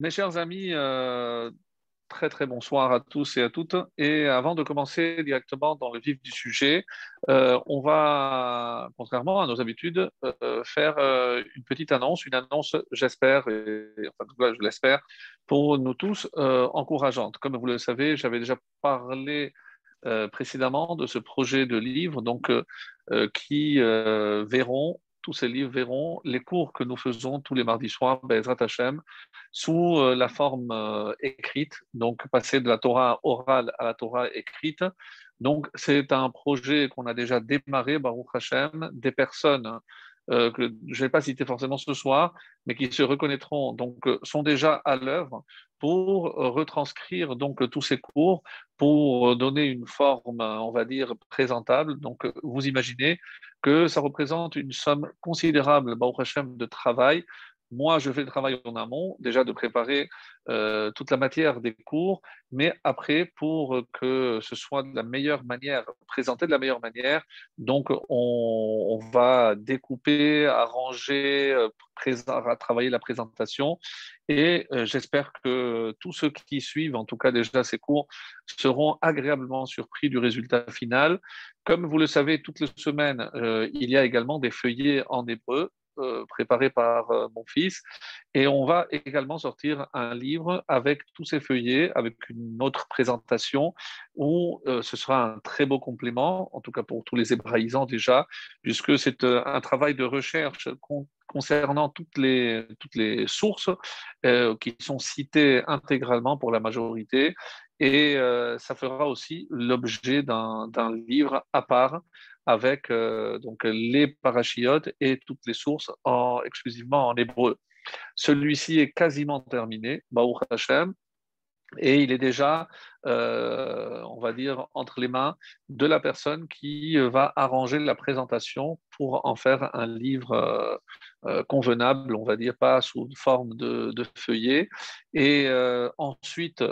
Mes chers amis, euh, très très bonsoir à tous et à toutes. Et avant de commencer directement dans le vif du sujet, euh, on va, contrairement à nos habitudes, euh, faire une petite annonce, une annonce, j'espère, et enfin, je l'espère, pour nous tous, encourageante. Comme vous le savez, j'avais déjà parlé précédemment de ce projet de livre, donc qui verront tous ces livres verront les cours que nous faisons tous les mardis soirs, Bezrat Hashem, sous euh, la forme euh, écrite, donc passer de la Torah orale à la Torah écrite. Donc, c'est un projet qu'on a déjà démarré, Baruch Hashem, des personnes euh, que je ne vais pas citer forcément ce soir, mais qui se reconnaîtront, donc sont déjà à l'œuvre pour retranscrire donc tous ces cours, pour donner une forme, on va dire, présentable. Donc, vous imaginez que ça représente une somme considérable, de travail. Moi, je fais le travail en amont, déjà de préparer euh, toute la matière des cours, mais après, pour que ce soit de la meilleure manière, présenté de la meilleure manière, donc on, va découper, arranger, euh, travailler la présentation, et euh, j'espère que tous ceux qui suivent, en tout cas déjà ces cours, seront agréablement surpris du résultat final. Comme vous le savez, toutes les semaines, il y a également des feuillets en hébreu préparé par euh, mon fils. Et on va également sortir un livre avec tous ces feuillets, avec une autre présentation, où euh, ce sera un très beau complément, en tout cas pour tous les hébraïsants déjà, puisque c'est un travail de recherche concernant toutes les, toutes les sources qui sont citées intégralement pour la majorité. Et ça fera aussi l'objet d'un livre à part avec euh, donc les parachiotes et toutes les sources en, exclusivement en hébreu. Celui-ci est quasiment terminé, Baruch Hashem, et il est déjà, euh, on va dire, entre les mains de la personne qui va arranger la présentation pour en faire un livre euh, euh, convenable, on va dire, pas sous forme de, feuillet. Et ensuite,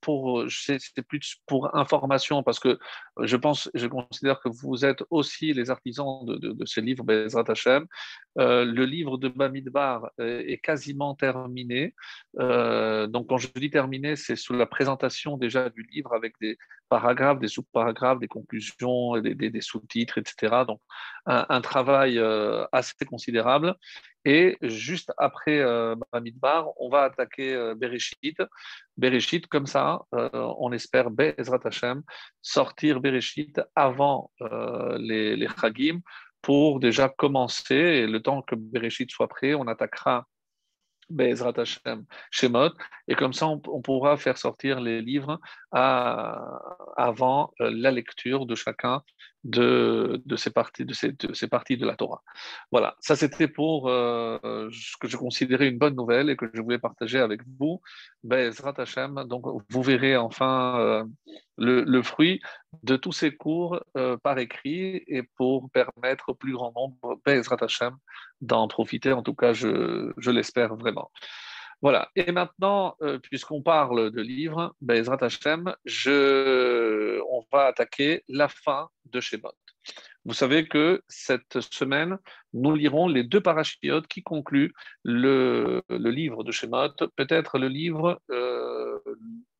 pour, c'est plus pour information, parce que je pense, je considère que vous êtes aussi les artisans de, de, de ces livres, Bezrat Hashem. le livre de Bamidbar est quasiment terminé. donc, quand je dis terminé, c'est sous la présentation du livre avec des paragraphes, des sous-paragraphes, des conclusions, des, sous-titres, etc. Donc, un, travail euh, assez considérable. Et juste après euh, Bamidbar, on va attaquer euh, Bereshit. Bereshit, comme ça, euh, on espère, Bezrat sortir Bereshit avant les, les Chagim pour déjà commencer. Et le temps que Bereshit soit prêt, on attaquera Bezrat Hashem, Shemot, et comme ça on, pourra faire sortir les livres avant euh, la lecture de chacun de, ces parties, de, ces, parties de la Torah. Voilà, ça c'était pour euh, ce que je considérais une bonne nouvelle et que je voulais partager avec vous. Bezrat Hashem, donc vous verrez enfin euh, le, fruit de tous ces cours par écrit et pour permettre au plus grand nombre, Bezrat Hashem, d'en profiter. En tout cas, je, je l'espère vraiment. Voilà. Et maintenant, euh, puisqu'on parle de livres, Bezrat Hashem, je... on va attaquer la fin de Shemot. Vous savez que cette semaine, nous lirons les deux parachiotes qui concluent le, le livre de Shemot, peut-être le livre euh,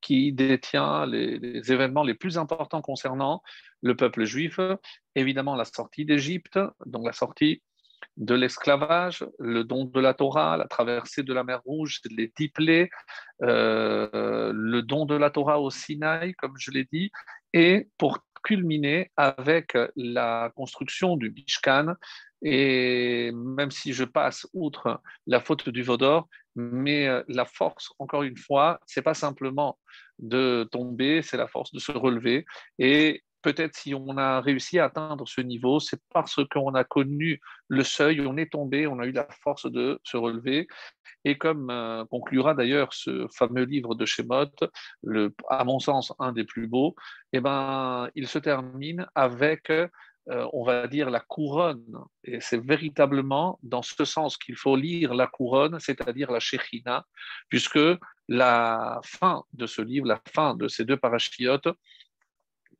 qui détient les, les, événements les plus importants concernant le peuple juif. Évidemment, la sortie d'Égypte, donc la sortie de l'esclavage, le don de la Torah, la traversée de la mer Rouge, les dix euh, le don de la Torah au Sinaï, comme je l'ai dit, et pour culminer avec la construction du Bishkan. Et même si je passe outre la faute du Vaudor, mais euh, la force, encore une fois, c'est pas simplement de tomber, c'est la force de se relever. Et peut-être si on a réussi à atteindre ce niveau, c'est parce qu'on a connu le seuil, on est tombé, on a eu la force de se relever. Et comme euh, conclura d'ailleurs ce fameux livre de Shemot, à mon sens un des plus beaux, eh ben, il se termine avec, euh, on va dire, la couronne. Et c'est véritablement dans ce sens qu'il faut lire la couronne, c'est-à-dire la Shechina, puisque la fin de ce livre, la fin de ces deux parachiotes,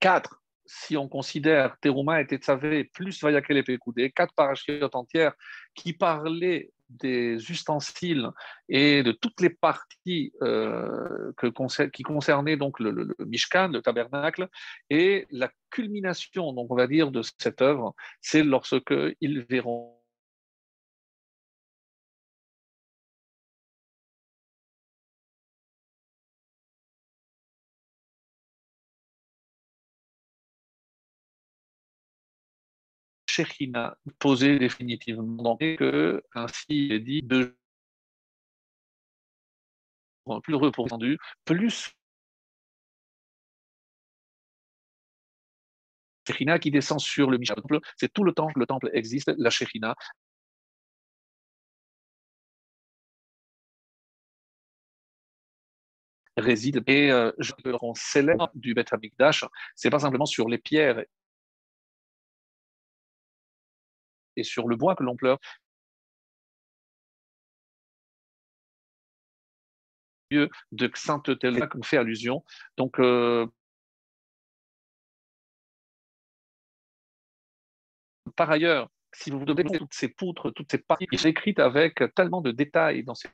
quatre si on considère Teruma et Tetzavé plus Vayakel et quatre parachutes entières qui parlaient des ustensiles et de toutes les parties euh, qui concernaient donc le, Mishkan, le tabernacle, et la culmination, donc on va dire, de cette œuvre, c'est lorsque ils verront Shechina posée définitivement. Donc, que, ainsi est dit, de plus rependu, plus qui descend sur le Mishkan. C'est tout le temps que le temple existe, la Shechina. réside et euh, je, on célèbre du Beth Amikdash, c'est pas simplement sur les pierres et sur le bois que l'on pleure. de sainteté là qu'on fait allusion. Donc, euh, par ailleurs, si vous donnez toutes ces poutres, toutes ces parties écrites avec tellement de détails dans ces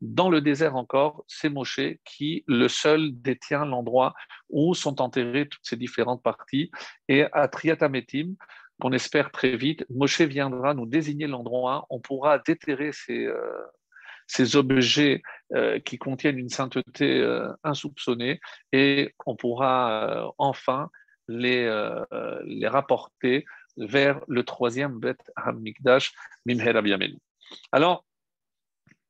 dans le désert encore, c'est Moshe qui, le seul, détient l'endroit où sont enterrées toutes ces différentes parties. Et à Triatametim, qu'on espère très vite, Moshe viendra nous désigner l'endroit, on pourra déterrer ces, euh, ces objets euh, qui contiennent une sainteté euh, insoupçonnée. Et on pourra enfin les, les rapporter vers le troisième Bet Hamikdash, Mimher Alors,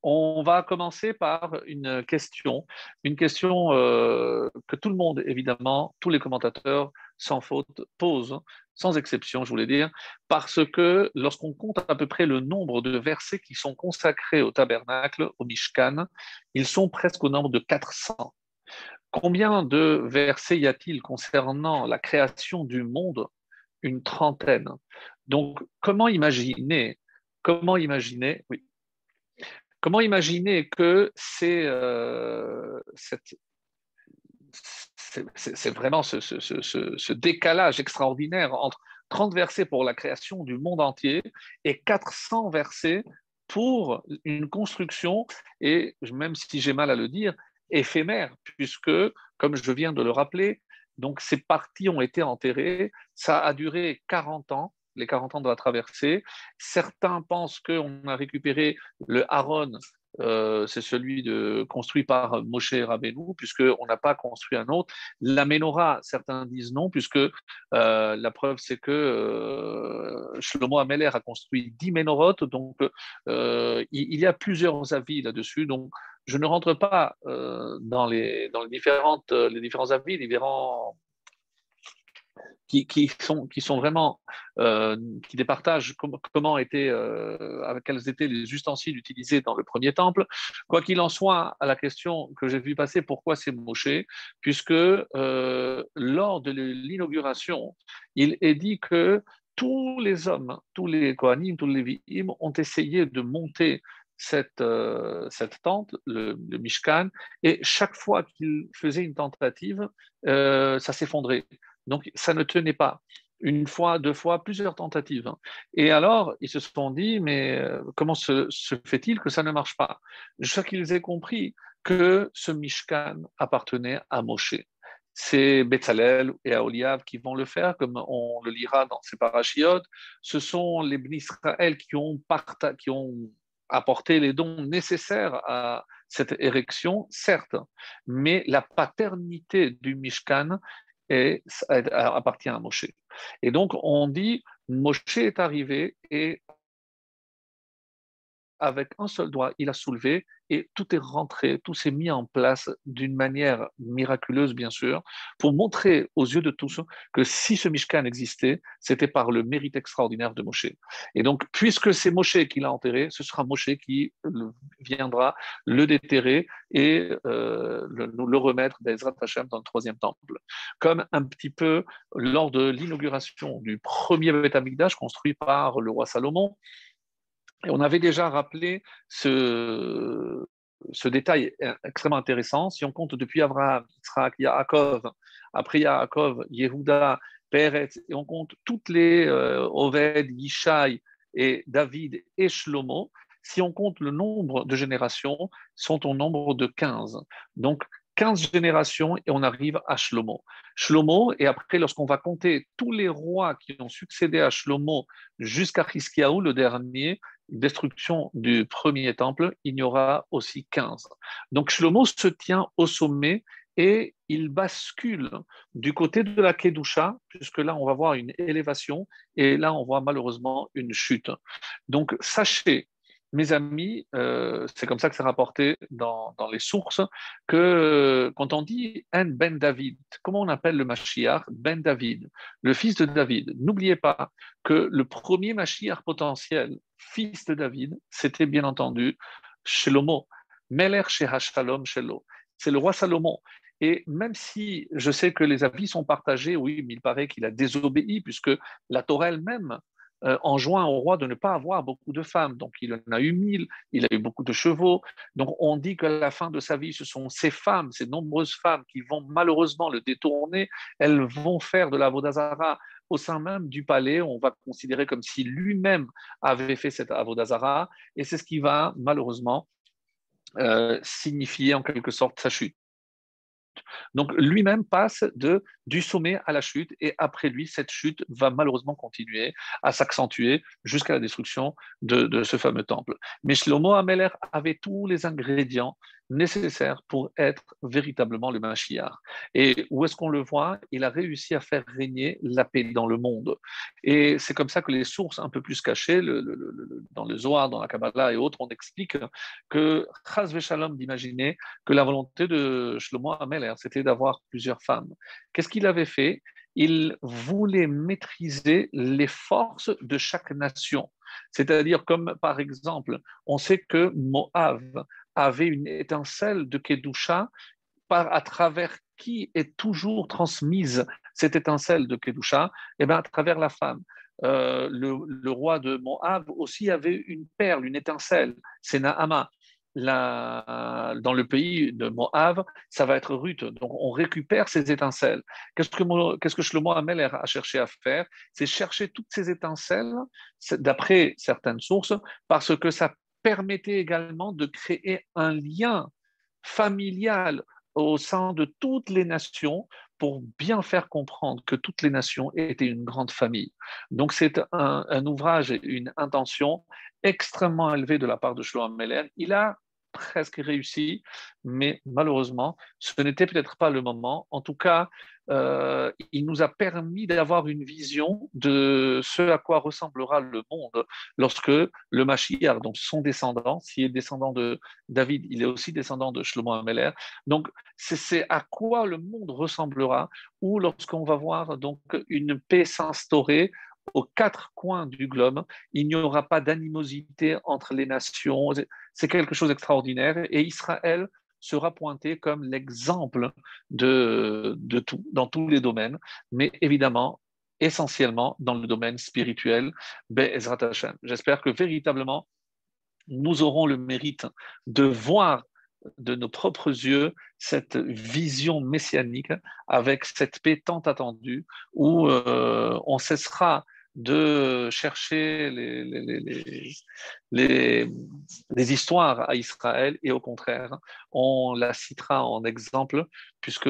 on va commencer par une question, une question euh, que tout le monde, évidemment, tous les commentateurs, sans faute, posent, sans exception, je voulais dire, parce que lorsqu'on compte à peu près le nombre de versets qui sont consacrés au tabernacle, au Mishkan, ils sont presque au nombre de 400. Combien de versets y a-t-il concernant la création du monde? Une trentaine. Donc, comment imaginer Comment imaginer Oui. Comment imaginer que c'est euh, vraiment ce, décalage extraordinaire entre 30 versets pour la création du monde entier et 400 versets pour une construction, et même si j'ai mal à le dire, éphémère, puisque, comme je viens de le rappeler, donc ces parties ont été enterrées, ça a duré 40 ans, les 40 ans de la traversée. Certains pensent qu'on a récupéré le Haron, euh, c'est celui de, construit par Moshe Rabbeinu, puisqu'on n'a pas construit un autre. La menorah, certains disent non, puisque euh, la preuve, c'est que euh, Shlomo Ameler a construit 10 ménorotes, donc il, y a plusieurs avis là-dessus. Donc, je ne rentre pas dans, les, dans les, différentes, les différents avis, les différents qui, sont, vraiment, euh, qui départagent comment étaient, euh, quels étaient les ustensiles utilisés dans le premier temple. Quoi qu'il en soit, à la question que j'ai vu passer, pourquoi c'est Moshe Puisque euh, lors de l'inauguration, il est dit que tous les hommes, tous les Kohanim, tous les Vihim ont essayé de monter cette, cette tente, le, Mishkan, et chaque fois qu'ils faisaient une tentative, ça s'effondrait. Donc, ça ne tenait pas. Une fois, deux fois, plusieurs tentatives. Et alors, ils se sont dit, mais euh, comment se, fait-il que ça ne marche pas? Je sais qu'ils aient compris que ce Mishkan appartenait à Moshe. C'est Betzalel et Aoliav qui vont le faire, comme on le lira dans ces parachiotes. Ce sont les Israël qui ont, qui ont apporté les dons nécessaires à cette érection, certes, mais la paternité du Mishkan et appartient à Moshe. Et donc, on dit, Moshe est arrivé et avec un seul doigt, il a soulevé et tout est rentré, tout s'est mis en place d'une manière miraculeuse, bien sûr, pour montrer aux yeux de tous que si ce Mishkan existait, c'était par le mérite extraordinaire de Moshe. Et donc, puisque c'est Moshe qui l'a enterré, ce sera Moshe qui viendra le déterrer et euh, le, le, remettre d'Ezrat Hashem dans le troisième temple. Comme un petit peu lors de l'inauguration du premier Beth construit par le roi Salomon, et on avait déjà rappelé ce, détail extrêmement intéressant. Si on compte depuis Abraham, Yitzhak, Yaakov, après Yaakov, Yehuda, Peretz, et on compte toutes les euh, Oved, Yishai et David et Shlomo, si on compte le nombre de générations, sont au nombre de 15. Donc, 15 générations et on arrive à Shlomo. Shlomo, et après, lorsqu'on va compter tous les rois qui ont succédé à Shlomo jusqu'à Hiskiaou, le dernier, destruction du premier temple, il y aura aussi 15. Donc Shlomo se tient au sommet et il bascule du côté de la Kedusha, puisque là on va voir une élévation et là on voit malheureusement une chute. Donc sachez mes amis, euh, c'est comme ça que c'est rapporté dans, les sources, que quand on dit En Ben David, comment on appelle le Mashiach Ben David, le fils de David? N'oubliez pas que le premier Mashiach potentiel, fils de David, c'était bien entendu Shelomo, Meler Shehashalom Shelo. C'est le roi Salomon. Et même si je sais que les avis sont partagés, oui, mais il paraît qu'il a désobéi, puisque la Torah elle-même euh, enjoint au roi de ne pas avoir beaucoup de femmes. Donc il en a eu mille, il a eu beaucoup de chevaux. Donc on dit qu'à la fin de sa vie, ce sont ces femmes, ces nombreuses femmes qui vont malheureusement le détourner. Elles vont faire de la Vodazara au sein même du palais. On va considérer comme si lui-même avait fait cette Avodazara. Et c'est ce qui va malheureusement euh, signifier en quelque sorte sa chute. Donc lui-même passe de, du sommet à la chute et après lui, cette chute va malheureusement continuer à s'accentuer jusqu'à la destruction de, ce fameux temple. Mais Shlomo Ameler avait tous les ingrédients nécessaires pour être véritablement le Mashiach. Et où est-ce qu'on le voit? Il a réussi à faire régner la paix dans le monde. Et c'est comme ça que les sources un peu plus cachées, dans le Zohar, dans la Kabbalah et autres, on explique que Shalom d'imaginer que la volonté de Shlomo Ameler, c'était d'avoir plusieurs femmes. Qu'est-ce qu'il avait fait? Il voulait maîtriser les forces de chaque nation. C'est-à-dire comme par exemple, on sait que Moab avait une étincelle de Kedusha par, à travers qui est toujours transmise cette étincelle de Kedusha? Eh bien, à travers la femme. Euh, le, roi de Moab aussi avait une perle, une étincelle, c'est dans le pays de Moab, ça va être Ruth. Donc on récupère ces étincelles. Qu'est-ce que, Shlomo Ameler a cherché à faire? C'est chercher toutes ces étincelles, d'après certaines sources, parce que ça permettait également de créer un lien familial au sein de toutes les nations pour bien faire comprendre que toutes les nations étaient une grande famille. Donc c'est un, ouvrage, une intention extrêmement élevée de la part de Shlomo Ameler. Il a presque réussi, mais malheureusement, ce n'était peut-être pas le moment. En tout cas, euh, il nous a permis d'avoir une vision de ce à quoi ressemblera le monde lorsque le Mashiach, donc son descendant, s'il est descendant de David, il est aussi descendant de Shlomo Ameler. Donc, c'est à quoi le monde ressemblera, ou lorsqu'on va voir donc une paix s'instaurer aux quatre coins du globe. Il n'y aura pas d'animosité entre les nations. C'est quelque chose d'extraordinaire. Et Israël sera pointé comme l'exemple dans tous les domaines, mais évidemment, essentiellement dans le domaine spirituel. J'espère que véritablement, nous aurons le mérite de voir de nos propres yeux cette vision messianique avec cette paix tant attendue où euh, on cessera de chercher les, les, les, histoires à Israël et au contraire, on la citera en exemple puisque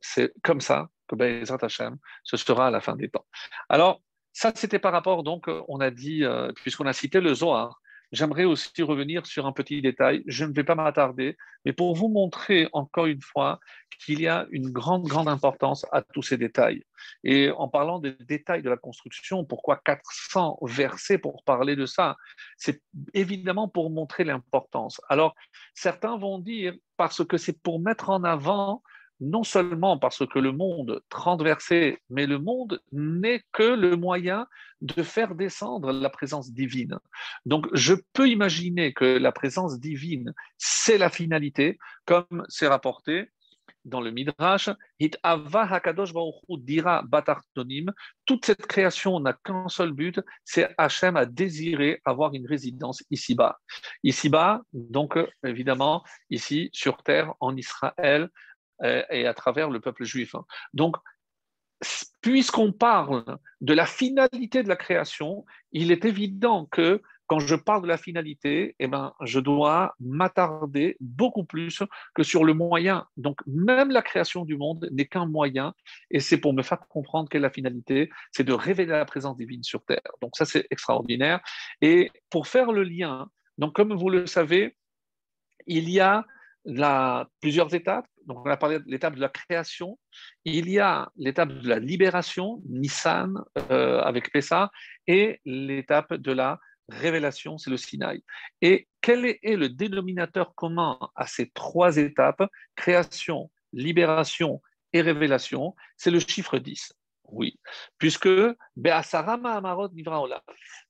c'est comme ça que Bezrat Hashem, ce sera à la fin des temps. Alors, ça, c'était par rapport, donc, on a dit, euh, puisqu'on a cité le Zohar, J'aimerais aussi revenir sur un petit détail. Je ne vais pas m'attarder, mais pour vous montrer encore une fois qu'il y a une grande, grande importance à tous ces détails. Et en parlant des détails de la construction, pourquoi 400 versets pour parler de ça? C'est évidemment pour montrer l'importance. Alors, certains vont dire, parce que c'est pour mettre en avant non seulement parce que le monde transversé, mais le monde n'est que le moyen de faire descendre la présence divine. Donc, je peux imaginer que la présence divine, c'est la finalité, comme c'est rapporté dans le Midrash, dira toute cette création n'a qu'un seul but, c'est Hachem a désiré avoir une résidence ici-bas. Ici-bas, donc évidemment, ici sur terre, en Israël, euh, et à travers le peuple juif. Donc, puisqu'on parle de la finalité de la création, il est évident que quand je parle de la finalité, eh ben, je dois m'attarder beaucoup plus que sur le moyen. Donc, même la création du monde n'est qu'un moyen, et c'est pour me faire comprendre quelle est la finalité, c'est de révéler la présence divine sur Terre. Donc, ça, c'est extraordinaire. Et pour faire le lien, donc, comme vous le savez, il y a plusieurs étapes. Donc, on a parlé de l'étape de la création. Il y a l'étape de la libération, Nissan euh, avec Pessa, et l'étape de la révélation, c'est le Sinaï. Et quel est le dénominateur commun à ces trois étapes, création, libération et révélation C'est le chiffre 10. Oui, puisque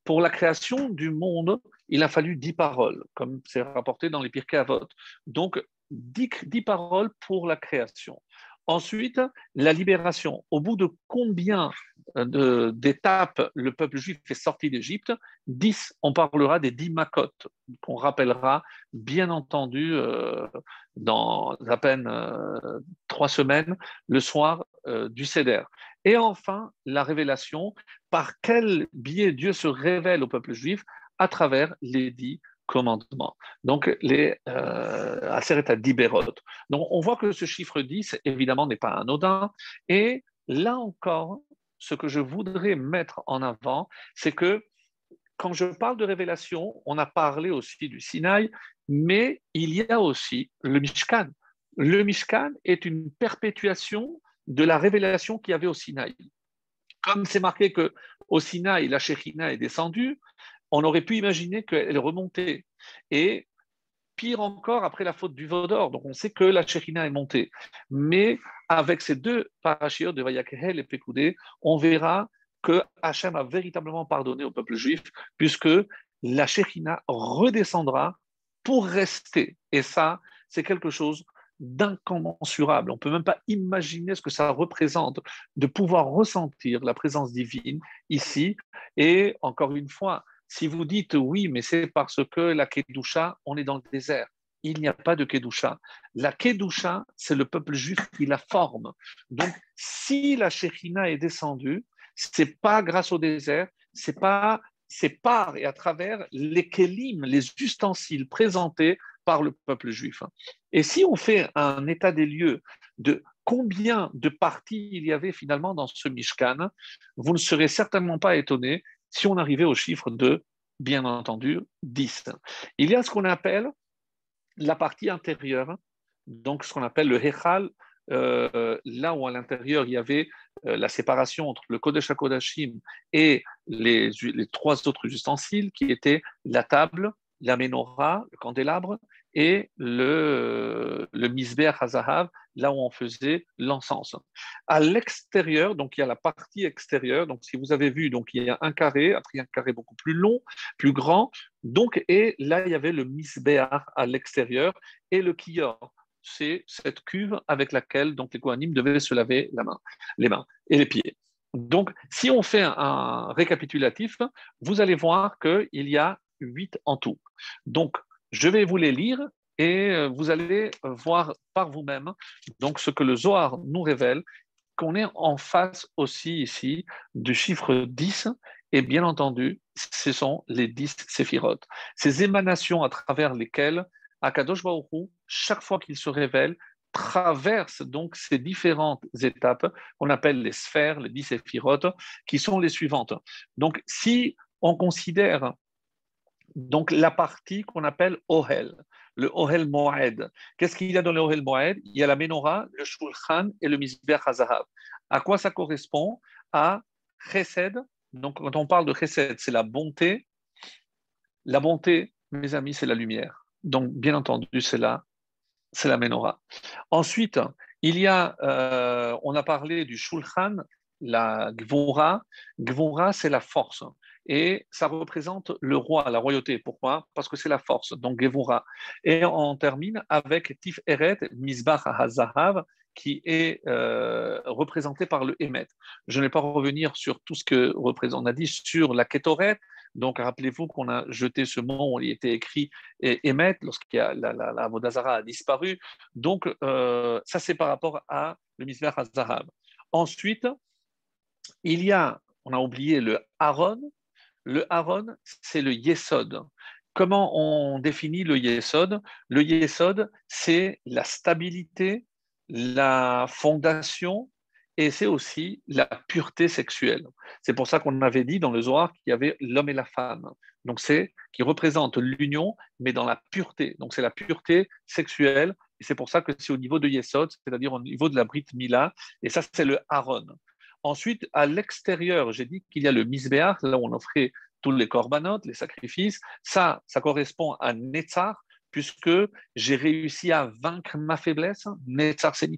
pour la création du monde, il a fallu dix paroles, comme c'est rapporté dans les Pirkei Avot. Donc, dix, dix paroles pour la création. Ensuite, la libération. Au bout de combien euh, d'étapes le peuple juif est sorti d'Égypte 10, on parlera des dix makot, qu'on rappellera bien entendu euh, dans à peine euh, trois semaines, le soir du Seder. Et enfin, la révélation, par quel biais Dieu se révèle au peuple juif à travers les dix commandements. Donc, les euh, Aseret Diberot. Donc, on voit que ce chiffre 10, évidemment, n'est pas anodin. Et là encore, ce que je voudrais mettre en avant, c'est que quand je parle de révélation, on a parlé aussi du Sinaï, mais il y a aussi le Mishkan. Le Mishkan est une perpétuation de la révélation qu'il y avait au Sinaï. Comme c'est marqué que au Sinaï, la Shekhinah est descendue, on aurait pu imaginer qu'elle remontait. Et pire encore, après la faute du Vaudor, donc on sait que la Shekhinah est montée. Mais avec ces deux parachiotes de Vayakhel et Pekoudé, on verra que Hachem a véritablement pardonné au peuple juif, puisque la Shekhinah redescendra pour rester. Et ça, c'est quelque chose d'incommensurable. On ne peut même pas imaginer ce que ça représente de pouvoir ressentir la présence divine ici. Et encore une fois, si vous dites oui, mais c'est parce que la Kedusha, on est dans le désert. Il n'y a pas de Kedusha. La Kedusha, c'est le peuple juif qui la forme. Donc, si la Shekhinah est descendue, c'est pas grâce au désert, c'est pas c'est par et à travers les kelim, les ustensiles présentés par le peuple juif. Et si on fait un état des lieux de combien de parties il y avait finalement dans ce Mishkan, vous ne serez certainement pas étonné si on arrivait au chiffre de, bien entendu, 10. Il y a ce qu'on appelle la partie intérieure, donc ce qu'on appelle le Hechal, euh, là où à l'intérieur il y avait euh, la séparation entre le Kodesh HaKodashim et les, les, trois autres ustensiles qui étaient la table, la menorah, le candélabre, et le, le misber hazahav, là où on faisait l'encens. À l'extérieur, donc il y a la partie extérieure, donc si vous avez vu, donc il y a un carré, après un carré beaucoup plus long, plus grand, donc et là il y avait le misber à l'extérieur et le kior. C'est cette cuve avec laquelle donc les Kohanim devaient se laver la main, les mains et les pieds. Donc, si on fait un récapitulatif, vous allez voir qu'il y a huit en tout. Donc, je vais vous les lire et euh, vous allez voir par vous-même donc ce que le Zohar nous révèle, qu'on est en face aussi ici du chiffre 10 et bien entendu, ce sont les 10 séphirotes. Ces émanations à travers lesquelles Akadosh Baruch chaque fois qu'il se révèle, traverse donc ces différentes étapes qu'on appelle les sphères, les 10 séphirotes, qui sont les suivantes. Donc, si on considère donc la partie qu'on appelle Ohel, le Ohel Moed. Qu'est-ce qu'il y a dans le Ohel Moed? Il y a la Menorah, le Shulchan et le Misber HaZahav. À quoi ça correspond? À Chesed. Donc quand on parle de Chesed, c'est la bonté. La bonté, mes amis, c'est la lumière. Donc bien entendu, c'est la, c'est la Menorah. Ensuite, il y a, euh, on a parlé du Shulchan, la Gvora. Gvora, c'est la force et ça représente le roi, la royauté. Pourquoi? Parce que c'est la force, donc Gevura. Et on termine avec Tif Eret Misbach HaZahav, qui est euh, représenté par le Emet. Je ne vais pas revenir sur tout ce que représente. On a dit sur la Ketoret, donc rappelez-vous qu'on a jeté ce mot, il était écrit Emet lorsqu'il la, la, la Vodazara a disparu. Donc euh, ça c'est par rapport à le Misbach HaZahav. Ensuite, il y a, on a oublié le Aaron. Le Aaron, c'est le Yesod. Comment on définit le Yesod? Le Yesod, c'est la stabilité, la fondation et c'est aussi la pureté sexuelle. C'est pour ça qu'on avait dit dans le Zohar qu'il y avait l'homme et la femme. Donc c'est qui représente l'union, mais dans la pureté. Donc c'est la pureté sexuelle. Et c'est pour ça que c'est au niveau de Yesod, c'est-à-dire au niveau de la Brit Mila. Et ça, c'est le Aaron. Ensuite, à l'extérieur, j'ai dit qu'il y a le Misbéach, là où on offrait tous les corbanotes, les sacrifices. Ça, ça correspond à Netzar, puisque j'ai réussi à vaincre ma faiblesse, Netzar c'est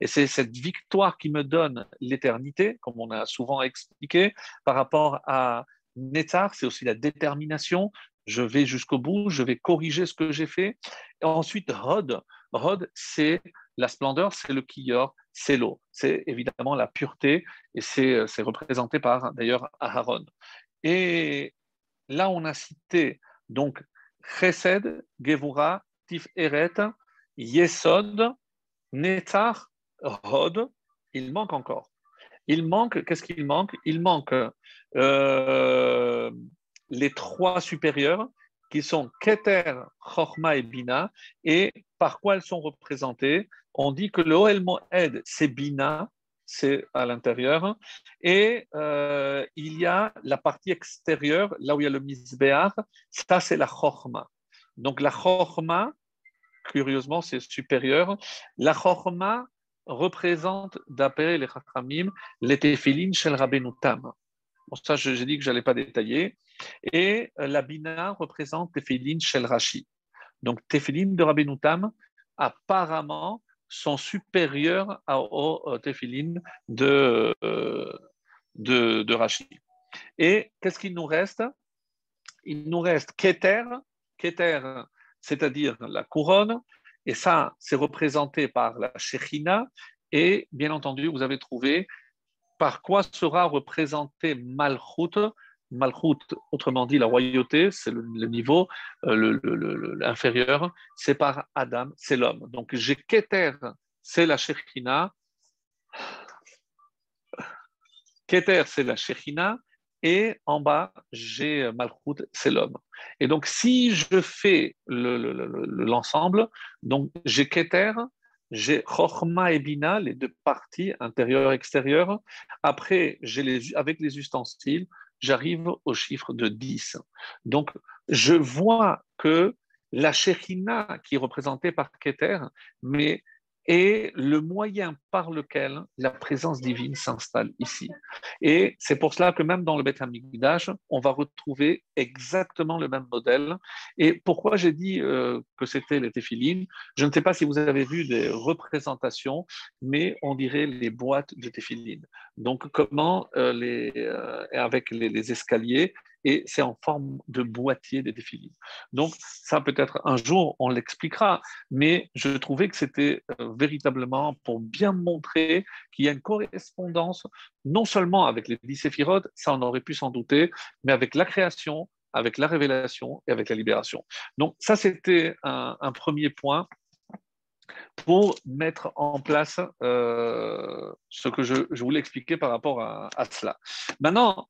et c'est cette victoire qui me donne l'éternité, comme on a souvent expliqué, par rapport à Netzar, c'est aussi la détermination, je vais jusqu'au bout, je vais corriger ce que j'ai fait. Ensuite, Rod, Rod, c'est la splendeur, c'est le kiyor, c'est l'eau, c'est évidemment la pureté, et c'est représenté par d'ailleurs Aaron. Et là, on a cité donc Chesed, Gevura, Tif Eret, Yesod, Netar, Hod. Il manque encore. Il manque, qu'est-ce qu'il manque? Il manque euh, les trois supérieurs qui sont Keter, Chorma et Bina. Et par quoi elles sont représentées On dit que le Oel Moed, c'est Bina, c'est à l'intérieur. Et euh, il y a la partie extérieure, là où il y a le misbéar, ça c'est la chorma. Donc la chorma, curieusement, c'est supérieur. La chorma représente, d'après les chachamim, les tefilin shel Rabbeinu Tam. Bon, ça, j'ai dit que je n'allais pas détailler. Et euh, la bina représente tefilin shel Rashi. Donc tefilin de Rabbeinu Tam, apparemment, sont supérieurs au tefillin de, euh, de, de Rashi. Et qu'est-ce qu'il nous reste? Il nous reste Keter, Keter, c'est-à-dire la couronne, et ça, c'est représenté par la Shechina, et bien entendu, vous avez trouvé par quoi sera représenté Malchut, Malchut, autrement dit la royauté, c'est le, niveau euh, inférieur, c'est par Adam, c'est l'homme. Donc j'ai Keter, c'est la Shekhina. Keter, c'est la Shekhina. Et en bas, j'ai Malchut, c'est l'homme. Et donc, si je fais l'ensemble, donc j'ai Keter, j'ai Chochma et Bina, les deux parties, intérieure et extérieure. Après, les, avec les ustensiles, j'arrive au chiffre de 10. Donc, je vois que la Shekhina qui est représentée par Keter, mais est le moyen par lequel la présence divine s'installe ici. Et c'est pour cela que même dans le Beth Amikdash, on va retrouver exactement le même modèle. Et pourquoi j'ai dit euh, que c'était les téphilines? Je ne sais pas si vous avez vu des représentations, mais on dirait les boîtes de téphilines. Donc comment euh, les, euh, avec les escaliers et c'est en forme de boîtier des défilés. Donc, ça peut-être un jour, on l'expliquera, mais je trouvais que c'était euh, véritablement pour bien montrer qu'il y a une correspondance, non seulement avec les dix ça on aurait pu s'en douter, mais avec la création, avec la révélation et avec la libération. Donc, ça, c'était un, premier point pour mettre en place euh, ce que je, voulais expliquer par rapport à, à cela. Maintenant,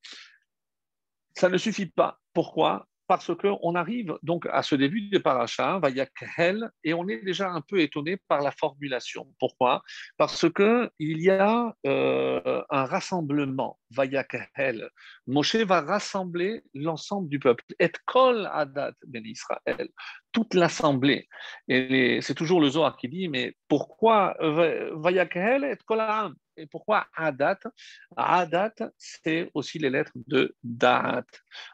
ça ne suffit pas. Pourquoi? Parce qu'on arrive donc à ce début de paracha, Vayakhel, et on est déjà un peu étonné par la formulation. Pourquoi? Parce qu'il y a euh, un rassemblement, Vayakhel. Moshe va rassembler l'ensemble du peuple. Et kol adat ben Israël, toute l'assemblée. Et c'est toujours le Zohar qui dit, mais pourquoi Vayakhel et kol et pourquoi Adat Adat, c'est aussi les lettres de Da'at.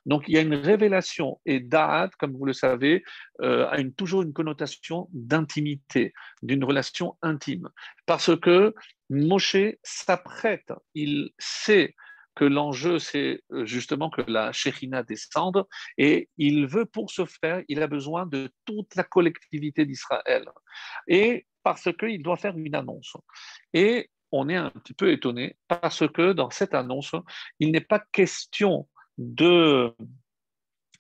Donc il y a une révélation, et Da'at, comme vous le savez, euh, a toujours une connotation d'intimité, d'une relation intime. Parce que Moshe s'apprête, il sait que l'enjeu, c'est euh, justement que la Shekhinah descende, et il veut, pour ce faire, il a besoin de toute la collectivité d'Israël. Et parce qu'il doit faire une annonce. Et on est un petit peu étonné parce que dans cette annonce, il n'est pas question de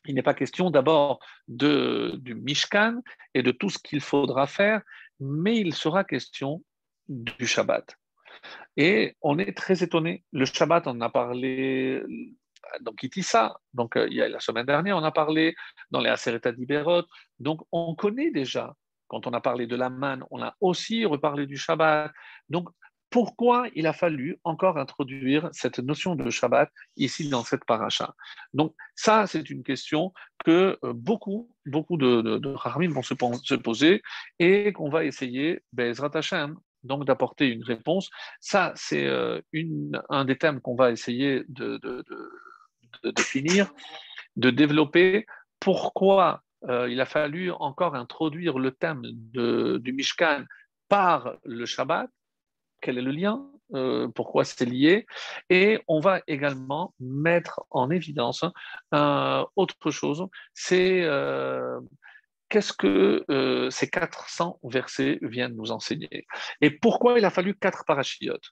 il n'est pas question d'abord du Mishkan et de tout ce qu'il faudra faire, mais il sera question du Shabbat. Et on est très étonné. Le Shabbat, on en a parlé donc Itissa, donc il y a la semaine dernière, on a parlé dans les Asereta d'Iberot. Donc on connaît déjà, quand on a parlé de la manne, on a aussi reparlé du Shabbat. Donc pourquoi il a fallu encore introduire cette notion de Shabbat ici dans cette paracha Donc ça, c'est une question que euh, beaucoup, beaucoup de, de, vont se, se, poser et qu'on va essayer, Bezrat Hashem, donc d'apporter une réponse. Ça, c'est euh, un des thèmes qu'on va essayer de, de, définir, de développer. Pourquoi euh, il a fallu encore introduire le thème du Mishkan par le Shabbat? Quel est le lien, euh, pourquoi c'est lié. Et on va également mettre en évidence euh, autre chose, c'est euh, qu'est-ce que ces 400 versets viennent nous enseigner. Et pourquoi il a fallu quatre parachiotes.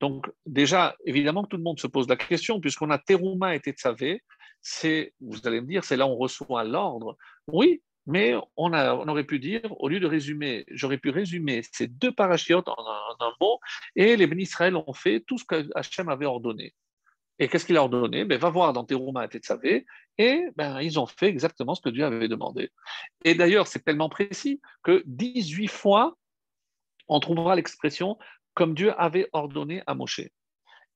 Donc déjà, évidemment que tout le monde se pose la question, puisqu'on a Teruma et Tetzavé, c'est, vous allez me dire, c'est là où on reçoit l'ordre. Oui, mais on, aurait pu dire, au lieu de résumer, j'aurais pu résumer ces deux parachiotes en un, mot, et les bénis ont fait tout ce que Hachem avait ordonné. Et qu'est-ce qu'il a ordonné? Ben, Va voir dans Teruma et Tetzavé, et ben, ils ont fait exactement ce que Dieu avait demandé. Et d'ailleurs, c'est tellement précis que 18 fois, on trouvera l'expression comme Dieu avait ordonné à Moshe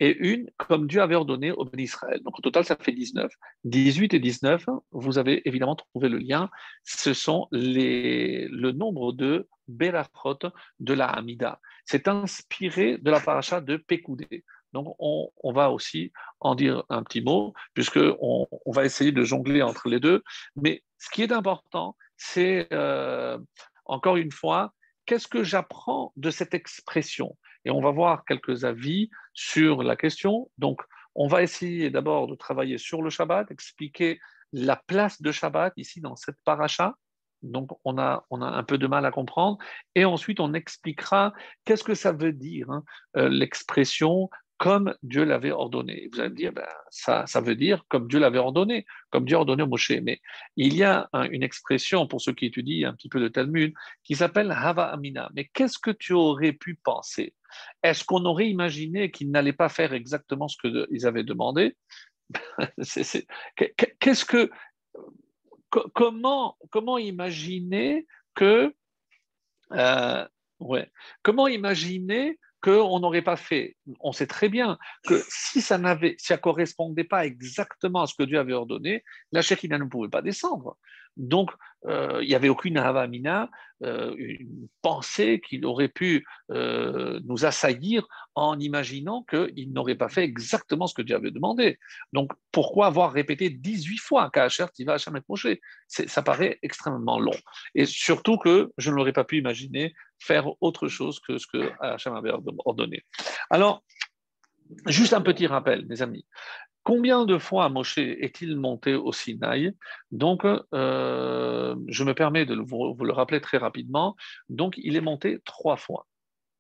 et une comme Dieu avait ordonné au béni Israël. Donc au total, ça fait 19. 18 et 19, vous avez évidemment trouvé le lien. Ce sont les, le nombre de Berachot de la Hamida. C'est inspiré de la paracha de Pekoudé. Donc on, va aussi en dire un petit mot, puisqu'on on va essayer de jongler entre les deux. Mais ce qui est important, c'est euh, encore une fois, qu'est-ce que j'apprends de cette expression? Et on va voir quelques avis sur la question. Donc, on va essayer d'abord de travailler sur le Shabbat, expliquer la place de Shabbat ici dans cette paracha. Donc, on a, on a un peu de mal à comprendre. Et ensuite, on expliquera qu'est-ce que ça veut dire, hein, euh, l'expression comme Dieu l'avait ordonné. Vous allez me dire, ben, ça, veut dire comme Dieu l'avait ordonné, comme Dieu a ordonné au Moshe. Mais il y a une expression, pour ceux qui étudient un petit peu le Talmud, qui s'appelle Hava Amina. Mais qu'est-ce que tu aurais pu penser? Est-ce qu'on aurait imaginé qu'ils n'allaient pas faire exactement ce qu'ils avaient demandé? Qu'est-ce que. Comment, imaginer que. Euh, comment imaginer qu'on n'aurait pas fait. On sait très bien que si ça n'avait, si ça correspondait pas exactement à ce que Dieu avait ordonné, la Shekinah ne pouvait pas descendre. Donc, euh, il n'y avait aucune Havamina, euh, une pensée qu'il aurait pu euh, nous assaillir en imaginant qu'il n'aurait pas fait exactement ce que Dieu avait demandé. Donc, pourquoi avoir répété 18 fois Kacher Tiva Hashem et Ça paraît extrêmement long. Et surtout que je ne l'aurais pas pu imaginer faire autre chose que ce que Hachem avait ordonné. Alors, juste un petit rappel, mes amis. Combien de fois Moshe est-il monté au Sinaï? Donc, euh, je me permets de vous, le rappeler très rapidement. Donc, il est monté trois fois.